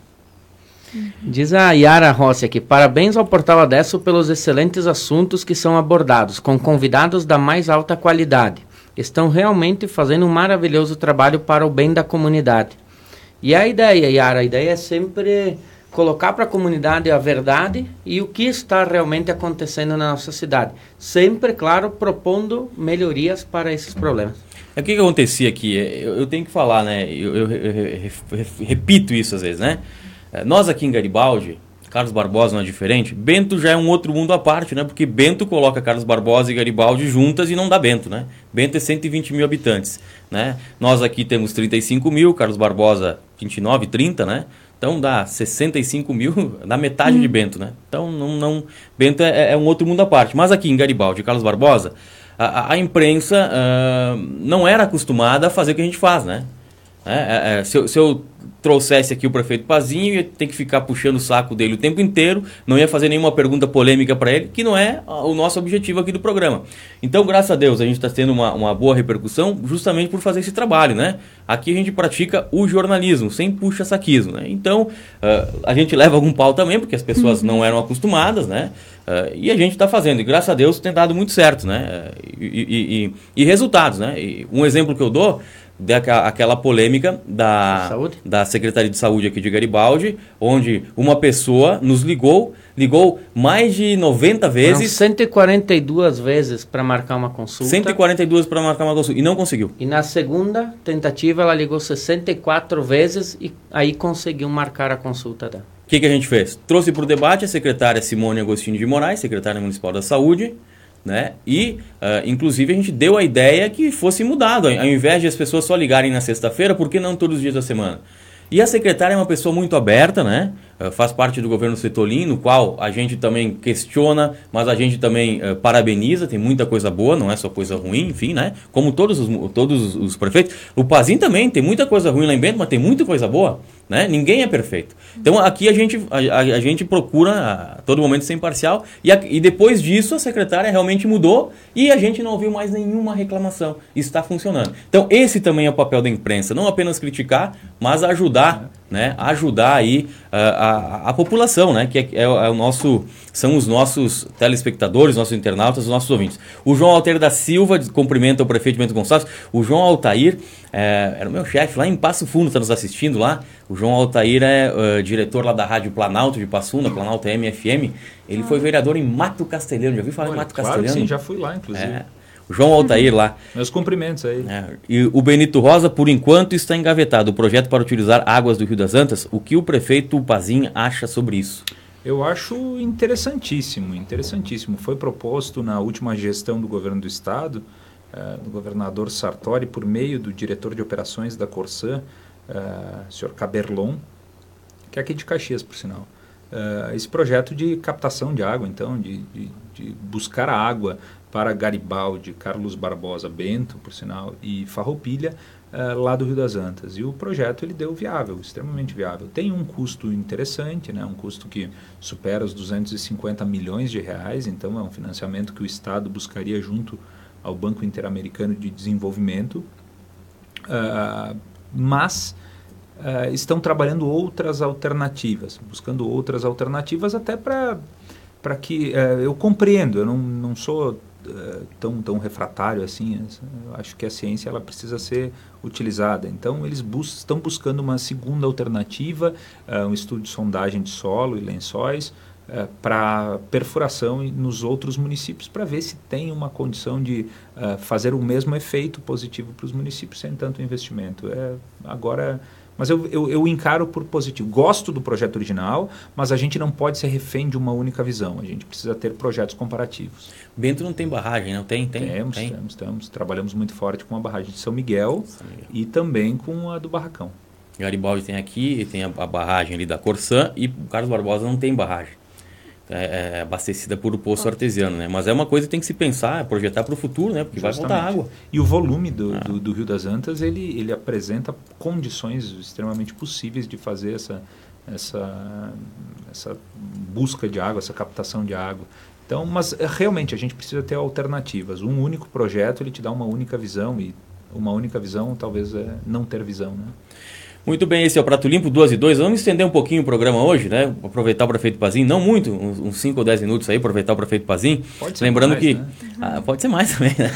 Diz a Yara Rossi aqui, parabéns ao Portal Adesso pelos excelentes assuntos que são abordados, com convidados da mais alta qualidade. Estão realmente fazendo um maravilhoso trabalho para o bem da comunidade. E a ideia, Yara, a ideia é sempre colocar para a comunidade a verdade e o que está realmente acontecendo na nossa cidade. Sempre, claro, propondo melhorias para esses problemas. É o que, que acontecia aqui? É, eu, eu, tenho que falar, né? Eu, eu, eu, repito isso às vezes, né? É, nós aqui em Garibaldi, Carlos Barbosa não é diferente. Bento já é um outro mundo à parte, né? Porque Bento coloca Carlos Barbosa e Garibaldi juntas e não dá Bento, né? Bento é 120 mil habitantes, né? Nós aqui temos 35 mil, Carlos Barbosa 29, 30, né? Então dá 65 mil, dá metade hum. de Bento, né? Então não, não Bento é, é, um outro mundo à parte. Mas aqui em Garibaldi, Carlos Barbosa, a, a imprensa uh, não era acostumada a fazer o que a gente faz, né? É, é, é, se, eu, se, eu, trouxesse aqui o prefeito Pazinho, ia ter que ficar puxando o saco dele o tempo inteiro, não ia fazer nenhuma pergunta polêmica para ele, que não é o nosso objetivo aqui do programa. Então, graças a Deus, a gente está tendo uma, uma boa repercussão justamente por fazer esse trabalho, né? Aqui a gente pratica o jornalismo, sem puxa-saquismo, né? Então, uh, a gente leva algum pau também, porque as pessoas uhum. não eram acostumadas, né? Uh, e a gente está fazendo, e graças a Deus tem dado muito certo, né? E, e, e, e resultados, né? um exemplo que eu dou daquela polêmica da, da Secretaria de Saúde aqui de Garibaldi, onde uma pessoa nos ligou, ligou mais de 90 vezes. Foram 142 vezes para marcar uma consulta. 142 para marcar uma consulta e não conseguiu. E na segunda tentativa ela ligou 64 vezes e aí conseguiu marcar a consulta dela. O que, que a gente fez? Trouxe para o debate a secretária Simone Agostinho de Moraes, secretária municipal da Saúde, né? E, uh, inclusive, a gente deu a ideia que fosse mudado. Ao invés de as pessoas só ligarem na sexta-feira, por que não todos os dias da semana? E a secretária é uma pessoa muito aberta, né? Uh, faz parte do governo Setolin, no qual a gente também questiona, mas a gente também uh, parabeniza, tem muita coisa boa, não é só coisa ruim, enfim, né? Como todos os, todos os prefeitos. O Pazin também tem muita coisa ruim lá em Bento, mas tem muita coisa boa. Né? Ninguém é perfeito. Então aqui a gente, a, a, a gente procura a todo momento ser imparcial e, a, e depois disso a secretária realmente mudou e a gente não ouviu mais nenhuma reclamação. Está funcionando. Então esse também é o papel da imprensa, não apenas criticar, mas ajudar né, ajudar aí uh, a, a, população, né, que é, é, é, o nosso, são os nossos telespectadores, nossos internautas, os nossos ouvintes. O João Altair da Silva cumprimenta o prefeito Bento Gonçalves. O João Altair é, era o meu chefe lá em Passo Fundo, está nos assistindo lá. O João Altair é uh, diretor lá da Rádio Planalto de Passo Fundo, Planalto MFM. Ele ah. foi vereador em Mato Castelhano. Já ouviu falar Olha, em Mato claro Castelhano? Sim, já fui lá, inclusive. É. João Altair lá. Meus cumprimentos aí. É, e o Benito Rosa, por enquanto, está engavetado. O projeto para utilizar águas do Rio das Antas. O que o prefeito Pazin acha sobre isso? Eu acho interessantíssimo, interessantíssimo. Foi proposto na última gestão do governo do estado, uh, do governador Sartori, por meio do diretor de operações da Corsã, uh, senhor Caberlon, que é aqui de Caxias, por sinal. Uh, esse projeto de captação de água, então, de, de, de buscar a água para Garibaldi, Carlos Barbosa, Bento, por sinal, e Farroupilha, uh, lá do Rio das Antas. E o projeto ele deu viável, extremamente viável. Tem um custo interessante, né, um custo que supera os 250 milhões de reais, então é um financiamento que o Estado buscaria junto ao Banco Interamericano de Desenvolvimento. Uh, mas uh, estão trabalhando outras alternativas, buscando outras alternativas até para que uh, eu compreendo, eu não, não sou uh, tão tão refratário assim, eu acho que a ciência ela precisa ser utilizada. Então eles bus estão buscando uma segunda alternativa, um estudo de sondagem de solo e lençóis é, para perfuração nos outros municípios para ver se tem uma condição de fazer o mesmo efeito positivo para os municípios sem tanto investimento. É, agora, mas eu, eu, eu, encaro por positivo. Gosto do projeto original, mas a gente não pode ser refém de uma única visão. A gente precisa ter projetos comparativos. Bento não tem barragem, não tem? tem temos, tem. temos, temos. Trabalhamos muito forte com a barragem de São Miguel, São Miguel. e também com a do Barracão. Garibaldi tem aqui, tem a, a barragem ali da Corsã e o Carlos Barbosa não tem barragem é, é, abastecida por poço artesiano, né? Mas é uma coisa que tem que se pensar, projetar para o futuro, né? Porque Justamente. vai faltar água. E o volume do, ah. do, do, Rio das Antas, ele, ele apresenta condições extremamente possíveis de fazer essa, essa, essa busca de água, essa captação de água. Então, mas é, realmente a gente precisa ter alternativas. Um único projeto ele te dá uma única visão e uma única visão talvez é não ter visão, né? Muito bem, esse é o Prato Limpo 2 e 2. Vamos estender um pouquinho o programa hoje, né? Aproveitar o prefeito Pazim, não muito, uns 5 ou 10 minutos aí, aproveitar o prefeito Pazim. Pode ser Lembrando mais, que. Né? Ah, pode ser mais também, né?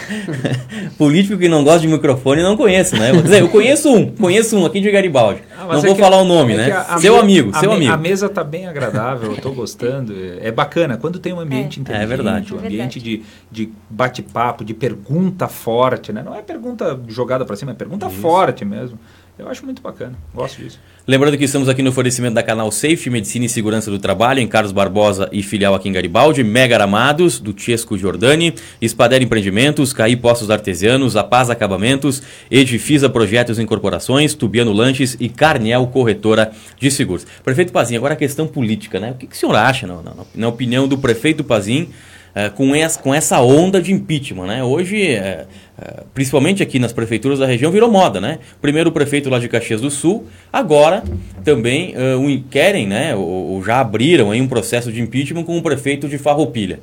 Político que não gosta de microfone não conheço, né? Vou dizer, eu conheço um, conheço um aqui de Garibaldi. Ah, não é vou falar o nome, é né? A, seu amigo, seu amigo. A mesa tá bem agradável, eu tô gostando. É bacana. Quando tem um ambiente é. inteligente, é verdade. um ambiente de, de bate-papo, de pergunta forte, né? Não é pergunta jogada para cima, é pergunta Isso. forte mesmo. Eu acho muito bacana, gosto disso. Lembrando que estamos aqui no oferecimento da Canal Safety, Medicina e Segurança do Trabalho, em Carlos Barbosa e filial aqui em Garibaldi, Mega Aramados, do Chesco Giordani, Espader Empreendimentos, Caí Postos Artesianos, A Paz Acabamentos, Edifisa Projetos e Incorporações, Tubiano Lanches e Carnel Corretora de Seguros. Prefeito Pazin, agora a questão política, né? O que, que o senhor acha, na, na, na opinião do prefeito Pazin, é, com, essa, com essa onda de impeachment. Né? Hoje, é, é, principalmente aqui nas prefeituras da região, virou moda. Né? Primeiro o prefeito lá de Caxias do Sul, agora também um, querem, né, ou, ou, já abriram aí um processo de impeachment com o prefeito de Farroupilha.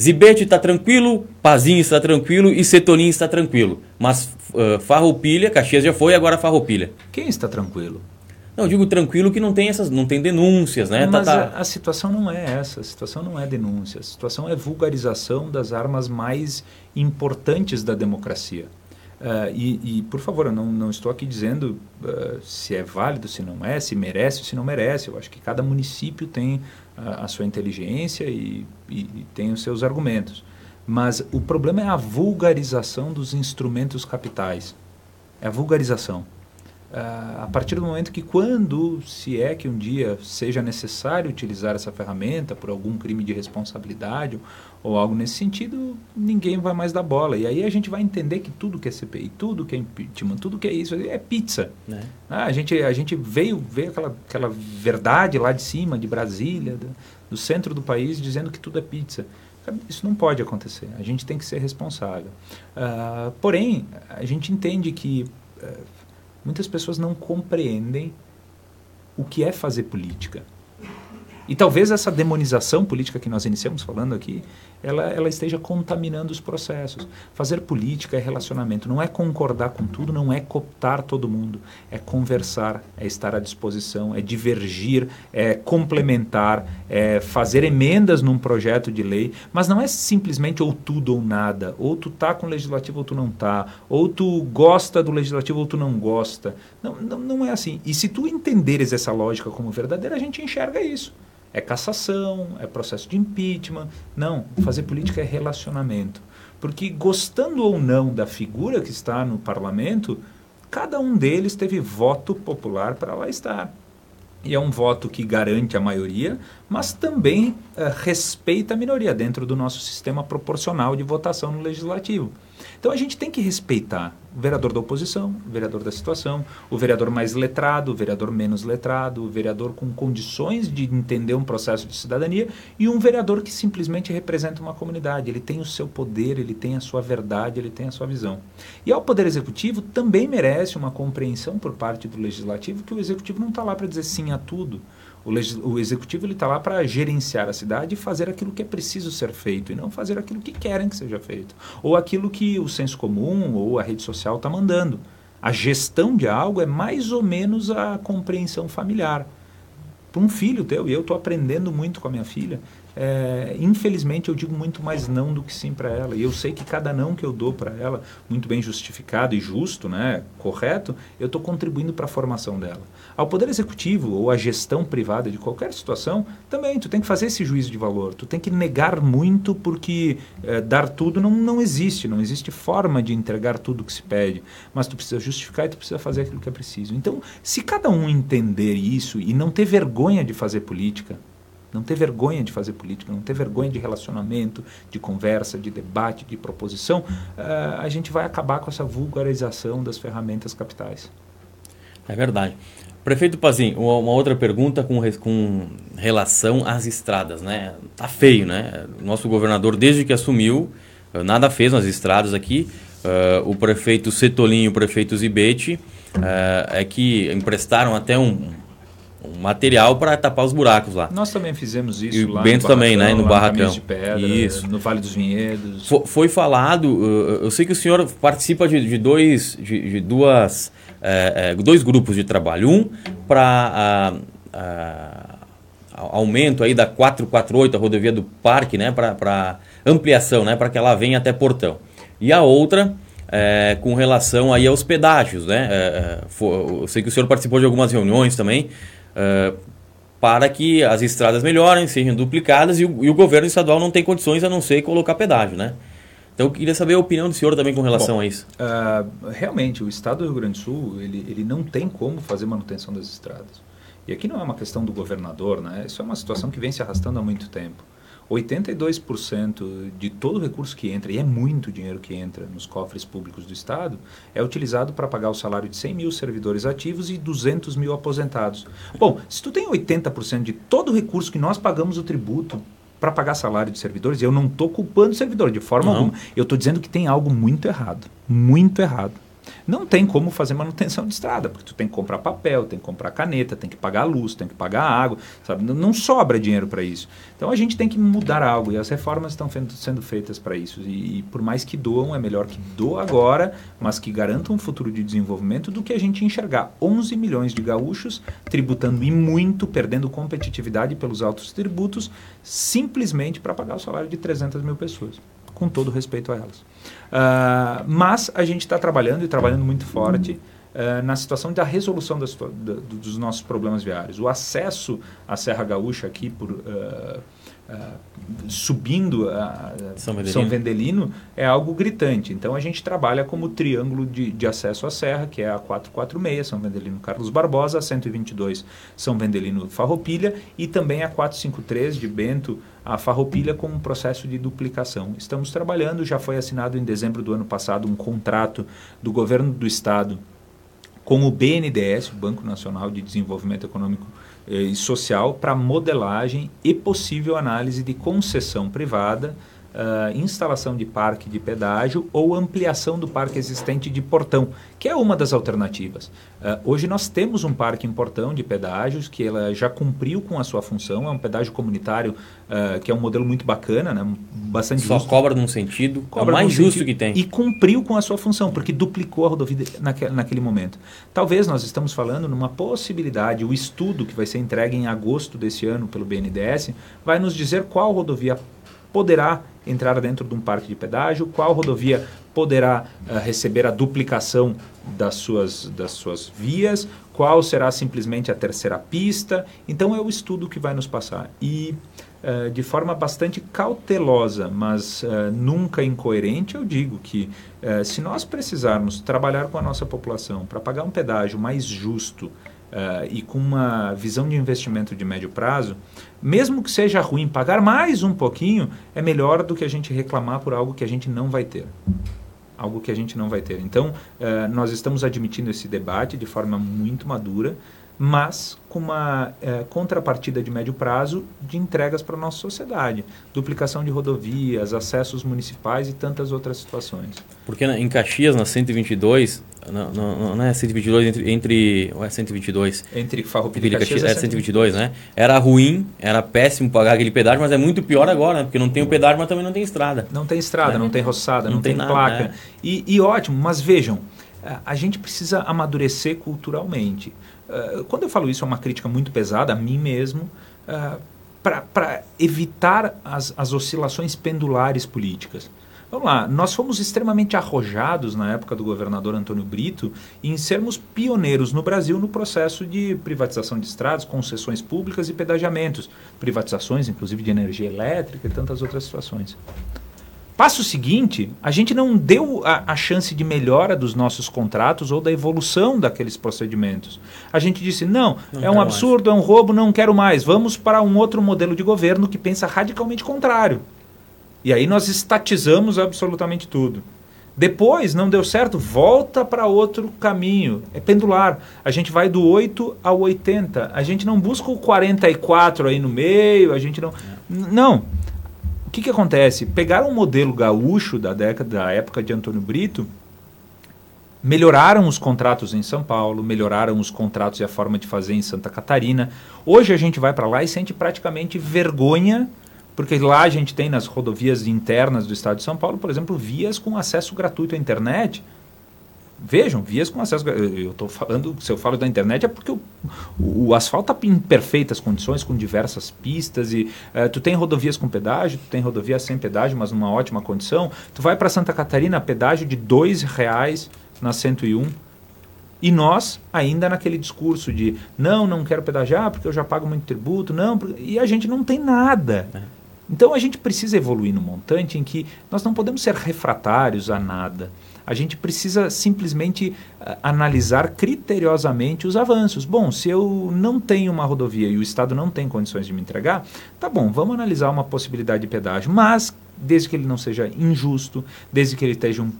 Zibete está tranquilo, Pazinho está tranquilo e Setonim está tranquilo. Mas uh, Farroupilha, Caxias já foi, agora Farroupilha. Quem está tranquilo? Não, digo tranquilo que não tem essas, não tem denúncias, né? Tá, Mas tá, tá. A, a, situação não é essa, a situação não é denúncia, a situação é vulgarização das armas mais importantes da democracia. Uh, e, e, por favor, eu não, não estou aqui dizendo uh, se é válido, se não é, se merece, se não merece. Eu acho que cada município tem uh, a sua inteligência e, e, e tem os seus argumentos. Mas o problema é a vulgarização dos instrumentos capitais. É a vulgarização. Uh, a partir do momento que quando, se é que um dia seja necessário utilizar essa ferramenta por algum crime de responsabilidade ou algo nesse sentido, ninguém vai mais dar bola. E aí a gente vai entender que tudo que é CPI, tudo que é impeachment, tudo que é isso é pizza. É. Ah, a, gente, a gente veio ver aquela, aquela verdade lá de cima, de Brasília, do, do centro do país, dizendo que tudo é pizza. Isso não pode acontecer. A gente tem que ser responsável. Uh, porém, a gente entende que uh, muitas pessoas não compreendem o que é fazer política. E talvez essa demonização política que nós iniciamos falando aqui, ela, ela esteja contaminando os processos. Fazer política é relacionamento, não é concordar com tudo, não é cooptar todo mundo, é conversar, é estar à disposição, é divergir, é complementar, é fazer emendas num projeto de lei, mas não é simplesmente ou tudo ou nada, ou tu tá com o legislativo ou tu não tá, ou tu gosta do legislativo ou tu não gosta. Não, não, não é assim. E se tu entenderes essa lógica como verdadeira, a gente enxerga isso é cassação, é processo de impeachment. Não, fazer política é relacionamento. Porque gostando ou não da figura que está no parlamento, cada um deles teve voto popular para lá estar. E é um voto que garante a maioria, mas também respeita a minoria dentro do nosso sistema proporcional de votação no legislativo. Então a gente tem que respeitar o vereador da oposição, o vereador da situação, o vereador mais letrado, o vereador menos letrado, o vereador com condições de entender um processo de cidadania e um vereador que simplesmente representa uma comunidade. Ele tem o seu poder, ele tem a sua verdade, ele tem a sua visão. E ao Poder Executivo também merece uma compreensão por parte do Legislativo que o Executivo não está lá para dizer sim a tudo. O, o executivo está lá para gerenciar a cidade e fazer aquilo que é preciso ser feito e não fazer aquilo que querem que seja feito. Ou aquilo que o senso comum ou a rede social está mandando. A gestão de algo é mais ou menos a compreensão familiar. Para um filho teu, e eu estou aprendendo muito com a minha filha, é, infelizmente eu digo muito mais não do que sim para ela. E eu sei que cada não que eu dou para ela, muito bem justificado e justo, né, correto, eu estou contribuindo para a formação dela. Ao poder executivo ou à gestão privada de qualquer situação, também tu tem que fazer esse juízo de valor. Tu tem que negar muito porque é, dar tudo não, não existe, não existe forma de entregar tudo que se pede. Mas tu precisa justificar e tu precisa fazer aquilo que é preciso. Então, se cada um entender isso e não ter vergonha de fazer política, não ter vergonha de fazer política, não ter vergonha de relacionamento, de conversa, de debate, de proposição, uh, a gente vai acabar com essa vulgarização das ferramentas capitais. É verdade. Prefeito Pazin, uma outra pergunta com, com relação às estradas, né? Tá feio, né? Nosso governador, desde que assumiu, eh, nada fez nas estradas aqui. Uh, o prefeito Setolinho e o prefeito Zibete uh, é que emprestaram até um, um material para tapar os buracos lá. Nós também fizemos isso e lá Bento no também, né, no Barracão. De Pedra, isso. no Vale dos Vinhedos. Foi, foi falado, eu sei que o senhor participa de, de dois, de, de duas, é, é, dois grupos de trabalho. Um para aumento aí da 448, a rodovia do Parque, né, para ampliação, né, para que ela venha até Portão. E a outra é, com relação aí aos pedágios, né? É, é for, eu sei que o senhor participou de algumas reuniões também uh, para que as estradas melhorem, sejam duplicadas e o, e o, governo estadual não tem condições a não ser colocar pedágio, né? Então eu queria saber a opinião do senhor também com relação Bom, a isso. Uh, realmente, o estado do Rio Grande do Sul, ele, ele não tem como fazer manutenção das estradas. E aqui não é uma questão do governador, né? Isso é uma situação que vem se arrastando há muito tempo. 82% de todo o recurso que entra, e é muito dinheiro que entra nos cofres públicos do Estado, é utilizado para pagar o salário de 100 mil servidores ativos e 200 mil aposentados. Bom, se tu tem 80% de todo o recurso que nós pagamos o tributo para pagar salário de servidores, eu não estou culpando o servidor de forma não. alguma. Eu estou dizendo que tem algo muito errado. Muito errado. Não tem como fazer manutenção de estrada, porque tu tem que comprar papel, tem que comprar caneta, tem que pagar luz, tem que pagar água, sabe? Não sobra dinheiro para isso. Então a gente tem que mudar algo e as reformas estão sendo feitas para isso. E, e, por mais que doam, é melhor que doa agora, mas que garantam um futuro de desenvolvimento do que a gente enxergar 11 milhões de gaúchos tributando e muito, perdendo competitividade pelos altos tributos, simplesmente para pagar o salário de 300 mil pessoas com todo respeito a elas. Uh, mas a gente está trabalhando e trabalhando muito forte uh, na situação da resolução das, da, dos nossos problemas viários. O acesso à Serra Gaúcha aqui por uh, subindo a São Vendelino. São Vendelino. é algo gritante. Então a gente trabalha como triângulo de, de, acesso à serra, que é a 446, São Vendelino Carlos Barbosa, a 122 São Vendelino Farroupilha e também a 453 de Bento a Farroupilha com um processo de duplicação. Estamos trabalhando, já foi assinado em dezembro do ano passado um contrato do governo do estado com o BNDES, o Banco Nacional de Desenvolvimento Econômico eh, e social para modelagem e possível análise de concessão privada uh, instalação de parque de pedágio ou ampliação do parque existente de portão, que é uma das alternativas. Uh, hoje nós temos um parque em portão de pedágios que ela já cumpriu com a sua função, é um pedágio comunitário uh, que é um modelo muito bacana, né? bastante Só justo. cobra num sentido, cobra é o mais justo sentido, que tem. E cumpriu com a sua função, porque duplicou a rodovia naque, naquele momento. Talvez nós estamos falando numa possibilidade, o estudo que vai ser entregue em agosto desse ano pelo BNDES, vai nos dizer qual rodovia poderá entrar dentro de um parque de pedágio, qual rodovia poderá uh, receber a duplicação das suas, das suas vias, qual será simplesmente a terceira pista. Então é o estudo que vai nos passar. E uh, de forma bastante cautelosa, mas uh, nunca incoerente, eu digo que se nós precisarmos trabalhar com a nossa população para pagar um pedágio mais justo, e com uma visão de investimento de médio prazo, mesmo que seja ruim, pagar mais um pouquinho é melhor do que a gente reclamar por algo que a gente não vai ter. Algo que a gente não vai ter. Então, uh, nós estamos admitindo esse debate de forma muito madura, mas com uma é, contrapartida de médio prazo de entregas para a nossa sociedade. Duplicação de rodovias, acessos municipais e tantas outras situações. Porque em Caxias, na 122, não, é 122 entre, entre. Ou é 122? Entre Farroupilha e Caxias. Caxias é 122, né? Era ruim, era péssimo pagar aquele pedágio, mas é muito pior agora, né? Porque não tem o pedágio, mas também não tem estrada. Não tem estrada, né? não tem roçada, não, não tem, tem nada, placa. É. E, e ótimo, mas vejam a gente precisa amadurecer culturalmente. Uh, quando eu falo isso, é uma crítica muito pesada a mim mesmo, para evitar as, as oscilações pendulares políticas. Vamos lá, nós fomos extremamente arrojados na época do governador Antônio Brito em sermos pioneiros no Brasil no processo de privatização de estradas, concessões públicas e pedagiamentos, privatizações inclusive de energia elétrica e tantas outras situações. Passo seguinte, a gente não deu a, a, chance de melhora dos nossos contratos ou da evolução daqueles procedimentos. A gente disse: não, não é um absurdo, mais. é um roubo, não quero mais. Vamos para um outro modelo de governo que pensa radicalmente contrário. E aí nós estatizamos absolutamente tudo. Depois, não deu certo, volta para outro caminho. É pendular. A gente vai do 8 ao 80. A gente não busca o 44 aí no meio, a gente não. Não. Que, que acontece? Pegaram um modelo gaúcho da década, da época de Antônio Brito, melhoraram os contratos em São Paulo, melhoraram os contratos e a forma de fazer em Santa Catarina. Hoje a gente vai para lá e sente praticamente vergonha porque lá a gente tem nas rodovias internas do estado de São Paulo, por exemplo, vias com acesso gratuito à internet. Vejam, vias com acesso. Eu estou falando, se eu falo da internet, é porque o, o, asfalto está em perfeitas condições, com diversas pistas. e uh, Tu tem rodovias com pedágio, tu tem rodovias sem pedágio, mas numa ótima condição. Tu vai para Santa Catarina, pedágio de R$ reais na 101. E nós, ainda naquele discurso de não, não quero pedagiar porque eu já pago muito tributo, não, e a gente não tem nada. É. Então a gente precisa evoluir no montante em que nós não podemos ser refratários a nada. A gente precisa simplesmente uh, analisar criteriosamente os avanços. Bom, se eu não tenho uma rodovia e o Estado não tem condições de me entregar, tá bom, vamos analisar uma possibilidade de pedágio, mas desde que ele não seja injusto, desde que ele esteja um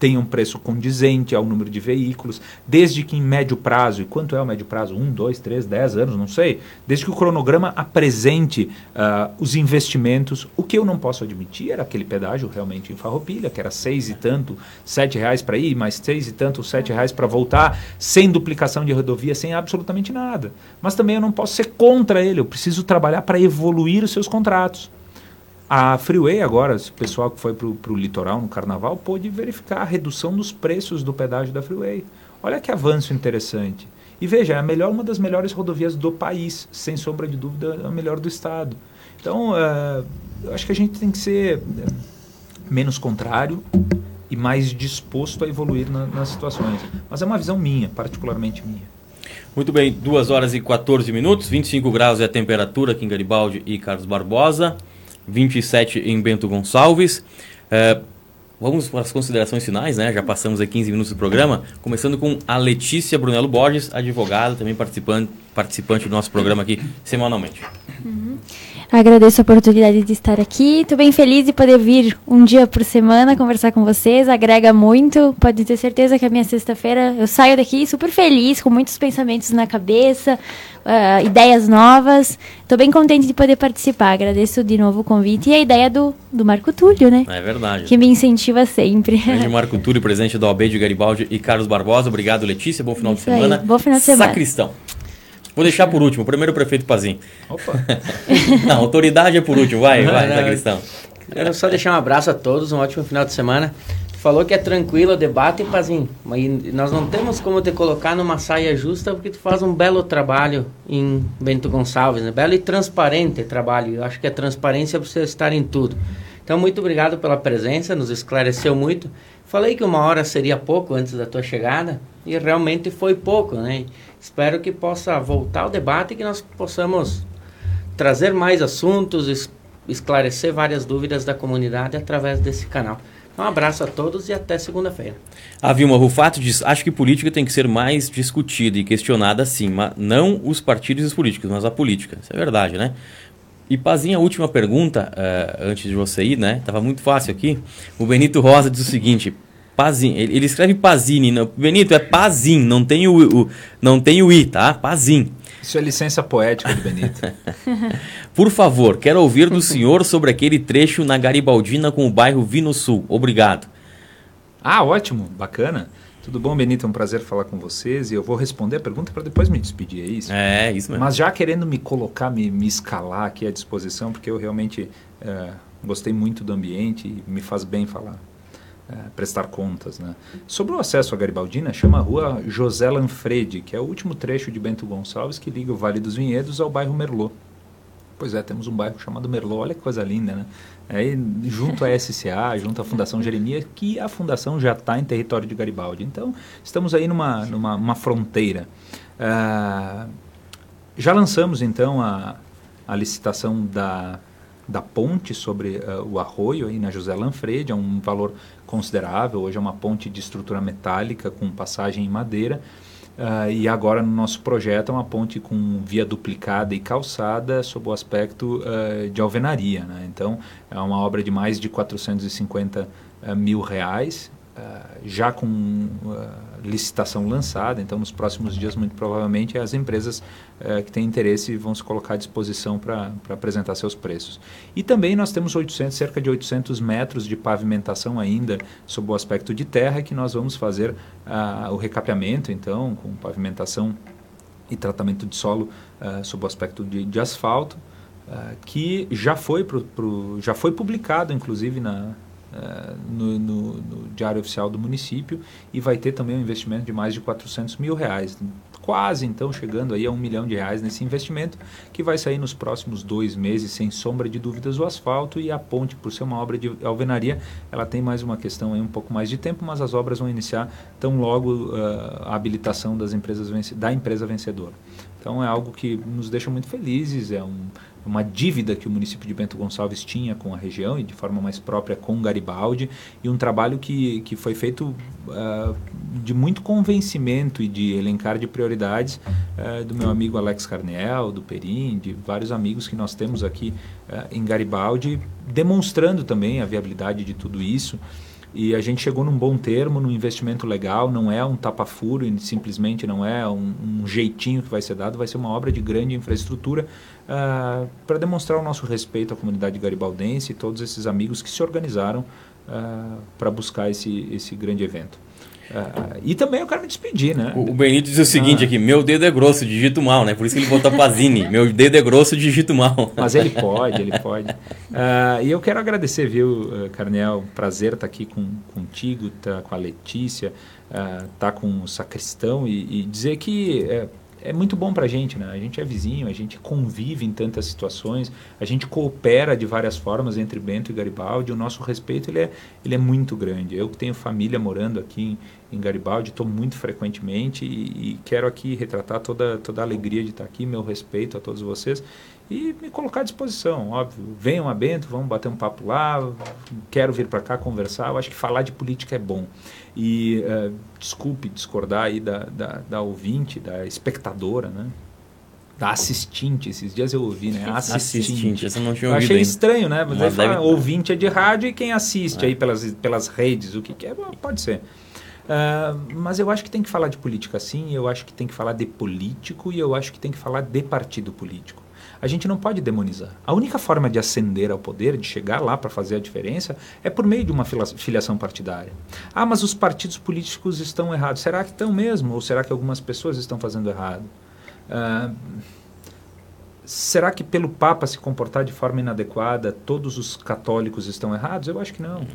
tenha um preço condizente ao número de veículos, desde que em médio prazo, e quanto é o médio prazo? Um, dois, três, dez anos, não sei. Desde que o cronograma apresente uh, os investimentos. O que eu não posso admitir era aquele pedágio realmente em farroupilha, que era seis e tanto, sete reais para ir, mais seis e tanto, sete reais para voltar, sem duplicação de rodovia, sem absolutamente nada. Mas também eu não posso ser contra ele, eu preciso trabalhar para evoluir os seus contratos. A Freeway agora, o pessoal que foi para o litoral no carnaval, pôde verificar a redução dos preços do pedágio da Freeway. Olha que avanço interessante. E veja, é a melhor, uma das melhores rodovias do país, sem sombra de dúvida, a melhor do estado. Então, uh, eu acho que a gente tem que ser eh, menos contrário e mais disposto a evoluir na, nas situações. Mas é uma visão minha, particularmente minha. Muito bem, 2 horas e 14 minutos, 25 graus é a temperatura aqui em Garibaldi e Carlos Barbosa. 27 em Bento Gonçalves. É, vamos para as considerações finais, né? Já passamos aqui 15 minutos do programa, começando com a Letícia Brunello Borges, advogada, também participante, participante do nosso programa aqui semanalmente. Uhum. Agradeço a oportunidade de estar aqui. Estou bem feliz de poder vir um dia por semana conversar com vocês. Agrega muito. Pode ter certeza que a minha sexta-feira eu saio daqui super feliz, com muitos pensamentos na cabeça, uh, ideias novas. Estou bem contente de poder participar. Agradeço de novo o convite e a ideia do, do Marco Túlio, né? É verdade. Que me incentiva sempre. Grande Marco Túlio, presidente do OAB de Garibaldi e Carlos Barbosa. Obrigado, Letícia. Bom final Isso de semana. Aí. Bom final de semana. Sacristão. Vou deixar por último, primeiro o prefeito Pazim. Opa! não, autoridade é por último, vai, vai, não, Sacristão. Quero só deixar um abraço a todos, um ótimo final de semana. Falou que é tranquilo o debate, Pazinho, mas nós não temos como te colocar numa saia justa porque tu faz um belo trabalho em Bento Gonçalves, né? belo e transparente trabalho. Eu acho que a transparência precisa estar em tudo. Então, muito obrigado pela presença, nos esclareceu muito. Falei que uma hora seria pouco antes da tua chegada e realmente foi pouco, né? Espero que possa voltar o debate e que nós possamos trazer mais assuntos, esclarecer várias dúvidas da comunidade através desse canal. Um abraço a todos e até segunda-feira. A Vilma Rufato diz: Acho que política tem que ser mais discutida e questionada sim, mas não os partidos e os políticos, mas a política. Isso é verdade, né? E Pazinha, a última pergunta, uh, antes de você ir, né? Tava muito fácil aqui. O Benito Rosa diz o seguinte: Pazin, ele, ele escreve Pazini. Não, Benito, é Pazin, não tem o, o, não tem o I, tá? Pazin. Isso é licença poética do Benito. Por favor, quero ouvir do senhor sobre aquele trecho na Garibaldina com o bairro Vino Sul. Obrigado. Ah, ótimo, bacana. Tudo bom, Benito? É um prazer falar com vocês e eu vou responder a pergunta para depois me despedir, é isso? É, isso mesmo. Mas já querendo me colocar, me, me escalar aqui à disposição, porque eu realmente é, gostei muito do ambiente e me faz bem falar. É, prestar contas. Né? Sobre o acesso à Garibaldina, chama a rua José Lanfredi, que é o último trecho de Bento Gonçalves que liga o Vale dos Vinhedos ao bairro Merlot. Pois é, temos um bairro chamado Merlot, olha que coisa linda, né? Aí, junto à SCA, junto à Fundação Jeremias, que a fundação já está em território de Garibaldi. Então, estamos aí numa, numa fronteira. Uh, já lançamos, então, a, a licitação da, da ponte sobre uh, o arroio aí na José Lanfredi, é um valor considerável, hoje é uma ponte de estrutura metálica com passagem em madeira, Uh, e agora no nosso projeto é uma ponte com via duplicada e calçada sob o aspecto uh, de alvenaria. Né? Então é uma obra de mais de 450 uh, ah, mil reais já com uh, licitação lançada, então nos próximos dias, muito provavelmente, as empresas uh, que têm interesse vão se colocar à disposição para apresentar seus preços. E também nós temos 800, cerca de 800 metros de pavimentação ainda, sob o aspecto de terra, que nós vamos fazer o recapeamento, então, com pavimentação e tratamento de solo sob o aspecto de, de asfalto, que já foi, pro, pro, já foi publicado, inclusive, na, uh, no, no, Diário Oficial do município e vai ter também um investimento de mais de 400 mil reais. Quase, então, chegando aí a um milhão de reais nesse investimento, que vai sair nos próximos dois meses, sem sombra de dúvidas, o asfalto e a ponte, por ser uma obra de alvenaria, ela tem mais uma questão aí, um pouco mais de tempo, mas as obras vão iniciar tão logo uh, a habilitação das empresas da empresa vencedora. Então é algo que nos deixa muito felizes, é um, uma dívida que o município de Bento Gonçalves tinha com a região e de forma mais própria com Garibaldi e um trabalho que, que foi feito uh, de muito convencimento e de elencar de prioridades uh, do meu amigo Alex Carnel, do Perim, de vários amigos que nós temos aqui uh, em Garibaldi, demonstrando também a viabilidade de tudo isso. E a gente chegou num bom termo, num investimento legal, não é um tapa-furo, simplesmente não é um, um, jeitinho que vai ser dado, vai ser uma obra de grande infraestrutura uh, ah, para demonstrar o nosso respeito à comunidade garibaldense e todos esses amigos que se organizaram uh, para buscar esse, esse grande evento. Uh, e também eu quero me despedir, né? O, o Benito diz o seguinte ah. aqui: meu dedo é grosso, digito mal, né? Por isso que ele botou Pazini. meu dedo é grosso, digito mal. Mas ele pode, ele pode. Uh, e eu quero agradecer, viu, Carnel? Prazer estar aqui com, contigo, tá com a Letícia, uh, estar tá com o Sacristão e, e dizer que. Uh, é muito bom para a gente, né? A gente é vizinho, a gente convive em tantas situações, a gente coopera de várias formas entre Bento e Garibaldi. O nosso respeito ele é, ele é muito grande. Eu que tenho família morando aqui em, em Garibaldi, estou muito frequentemente e, e, quero aqui retratar toda, toda a alegria de estar aqui, meu respeito a todos vocês e me colocar à disposição, óbvio. Venham a Bento, vamos bater um papo lá, quero vir para cá conversar. Eu acho que falar de política é bom. E uh, desculpe discordar aí da, da, da, ouvinte, da espectadora, né? Da assistente, esses dias eu ouvi, né? Assistente. assistente essa não tinha ouvido. Eu achei ainda. estranho, né? Mas, Mas deve... fala, ouvinte é de rádio e quem assiste é. aí pelas, pelas redes, o que, que é, pode ser. Uh, mas eu acho que tem que falar de política sim, eu acho que tem que falar de político e eu acho que tem que falar de partido político. A gente não pode demonizar. A única forma de ascender ao poder, de chegar lá para fazer a diferença, é por meio de uma filiação partidária. Ah, mas os partidos políticos estão errados. Será que estão mesmo? Ou será que algumas pessoas estão fazendo errado? Uh, será que pelo Papa se comportar de forma inadequada, todos os católicos estão errados? Eu acho que não.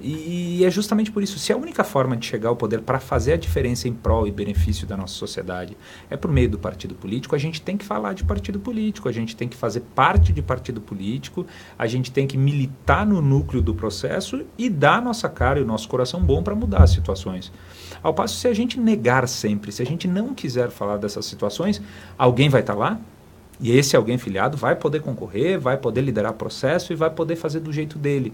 E, é justamente por isso, se a única forma de chegar ao poder para fazer a diferença em prol e benefício da nossa sociedade é por meio do partido político, a gente tem que falar de partido político, a gente tem que fazer parte de partido político, a gente tem que militar no núcleo do processo e dar a nossa cara e o nosso coração bom para mudar as situações. Ao passo, se a gente negar sempre, se a gente não quiser falar dessas situações, alguém vai estar tá lá e esse alguém filiado vai poder concorrer, vai poder liderar processo e vai poder fazer do jeito dele.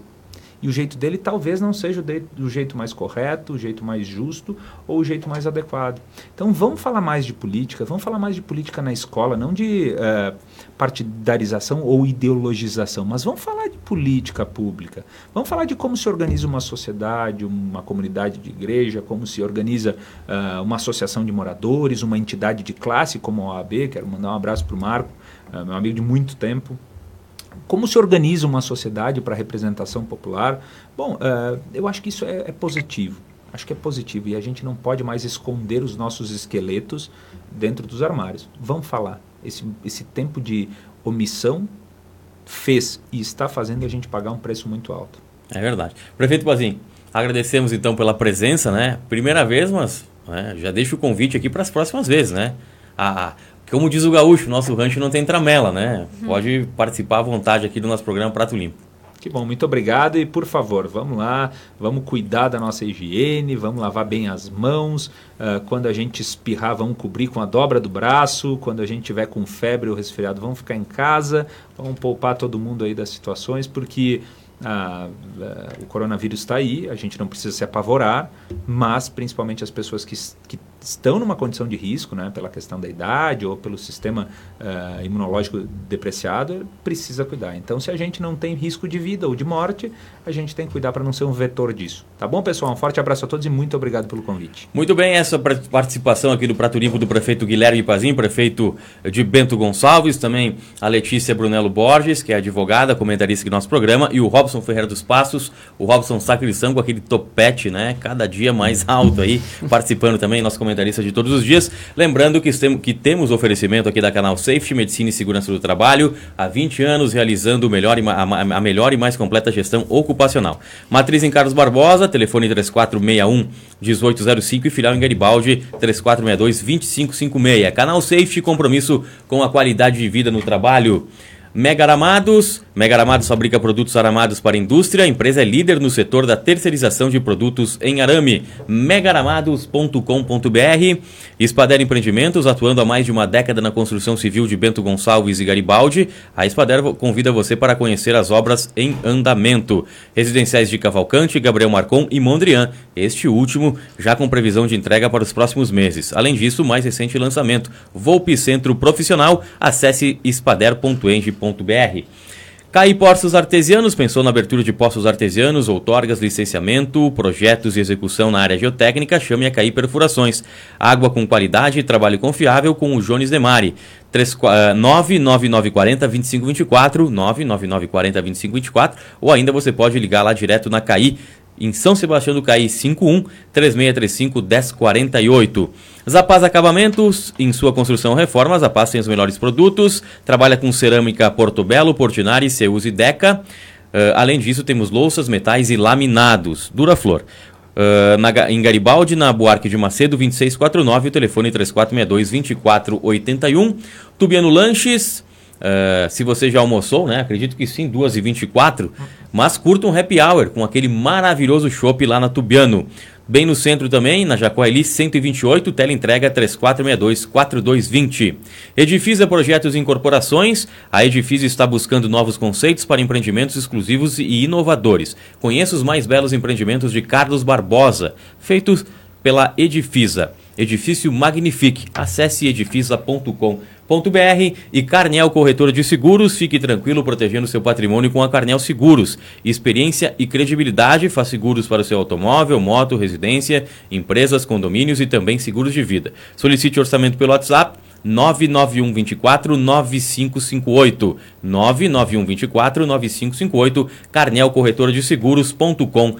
E o jeito dele talvez não seja o, de, o jeito mais correto, o jeito mais justo ou o jeito mais adequado. Então vamos falar mais de política, vamos falar mais de política na escola, não de uh, partidarização ou ideologização, mas vamos falar de política pública. Vamos falar de como se organiza uma sociedade, uma comunidade de igreja, como se organiza uh, uma associação de moradores, uma entidade de classe como a OAB. Quero mandar um abraço para o Marco, uh, meu amigo de muito tempo como se organiza uma sociedade para representação popular? Bom, uh, eu acho que isso é, é, positivo. Acho que é positivo e a gente não pode mais esconder os nossos esqueletos dentro dos armários. Vamos falar. Esse, esse tempo de omissão fez e está fazendo a gente pagar um preço muito alto. É verdade. Prefeito Bazinho, Agradecemos então pela presença, né? Primeira vez, mas né, já deixo o convite aqui para as próximas vezes, né? A, como diz o gaúcho, nosso rancho não tem tramela, né? Uhum. Pode participar à vontade aqui do nosso programa Prato Limpo. Que bom, muito obrigado e por favor, vamos lá, vamos cuidar da nossa higiene, vamos lavar bem as mãos. Uh, quando a gente espirrar, vamos cobrir com a dobra do braço. Quando a gente tiver com febre ou resfriado, vamos ficar em casa. Vamos poupar todo mundo aí das situações, porque ah, o coronavírus está aí, a gente não precisa se apavorar, mas principalmente as pessoas que, que estão numa condição de risco, né, pela questão da idade ou pelo sistema uh, imunológico depreciado, precisa cuidar. Então, se a gente não tem risco de vida ou de morte, a gente tem que cuidar para não ser um vetor disso. Tá bom, pessoal? Um forte abraço a todos e muito obrigado pelo convite. Muito bem, essa participação aqui do Prato Limpo do prefeito Guilherme Pazim, prefeito de Bento Gonçalves, também a Letícia Brunello Borges, que é advogada, comentarista do nosso programa, e o Robson Ferreira dos Passos, o Robson Sacristão com aquele topete, né? Cada dia mais alto aí, participando também, nosso comentarista comentarista de todos os dias. Lembrando que, que temos oferecimento aqui da Canal Safety, Medicina e Segurança do Trabalho, há 20 anos realizando melhor a, a melhor e mais completa gestão ocupacional. Matriz em Carlos Barbosa, telefone 3461 1805 e filial em Garibaldi 3462 2556. Canal Safety, compromisso com a qualidade de vida no trabalho. Mega Aramados. Mega Aramados fabrica produtos aramados para a indústria. A empresa é líder no setor da terceirização de produtos em arame. megaramados.com.br. Espader Empreendimentos, atuando há mais de uma década na construção civil de Bento Gonçalves e Garibaldi. A Espader convida você para conhecer as obras em andamento. Residenciais de Cavalcante, Gabriel Marcon e Mondrian. Este último já com previsão de entrega para os próximos meses. Além disso, mais recente lançamento, Volpe Centro Profissional. Acesse espader.eng.br. CAI Poços Artesianos pensou na abertura de poços artesianos, outorgas, licenciamento, projetos e execução na área geotécnica, chame a CAI Perfurações. Água com qualidade e trabalho confiável com o Jones Demari. 99940 2524, 99940 2524, ou ainda você pode ligar lá direto na CAI em São Sebastião do Caí 51 3635 1048. Zapaz Acabamentos, em sua construção ou reforma, Zapaz tem os melhores produtos, trabalha com cerâmica Portobello, Portinari, Seus e Deca. Uh, além disso, temos louças, metais e laminados. Duraflor. Uh, na, em Garibaldi, na Buarque de Macedo, 2649, o telefone 3462-2481. Tubiano Lanches, Uh, se você já almoçou, né? Acredito que sim, 2h24. Mas curta um happy hour com aquele maravilhoso chopp lá na Tubiano. Bem no centro também, na Jacoeli 128, tela entrega 3462-4220. Edifisa Projetos e Incorporações. A Edifisa está buscando novos conceitos para empreendimentos exclusivos e inovadores. Conheça os mais belos empreendimentos de Carlos Barbosa, feitos pela Edifisa. Edifício Magnifique. Acesse edifisa.com.br e Carnel Corretora de Seguros. Fique tranquilo protegendo seu patrimônio com a Carnel Seguros. Experiência e credibilidade faz seguros para o seu automóvel, moto, residência, empresas, condomínios e também seguros de vida. Solicite orçamento pelo WhatsApp 991 24 9558 991 24 9558 Carnel Corretora de Seguros.com.br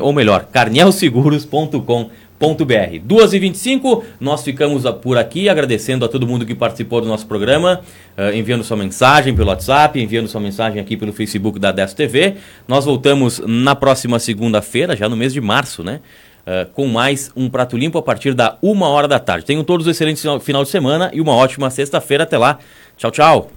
ou melhor, carnelseguros.com.br www.radiocultura.br. 2h25, nós ficamos por aqui agradecendo a todo mundo que participou do nosso programa, uh, enviando sua mensagem pelo WhatsApp, enviando sua mensagem aqui pelo Facebook da 10 TV. Nós voltamos na próxima segunda-feira, já no mês de março, né? Uh, com mais um Prato Limpo a partir da uma hora da tarde. Tenham todos um excelente final de semana e uma ótima sexta-feira. Até lá. Tchau, tchau.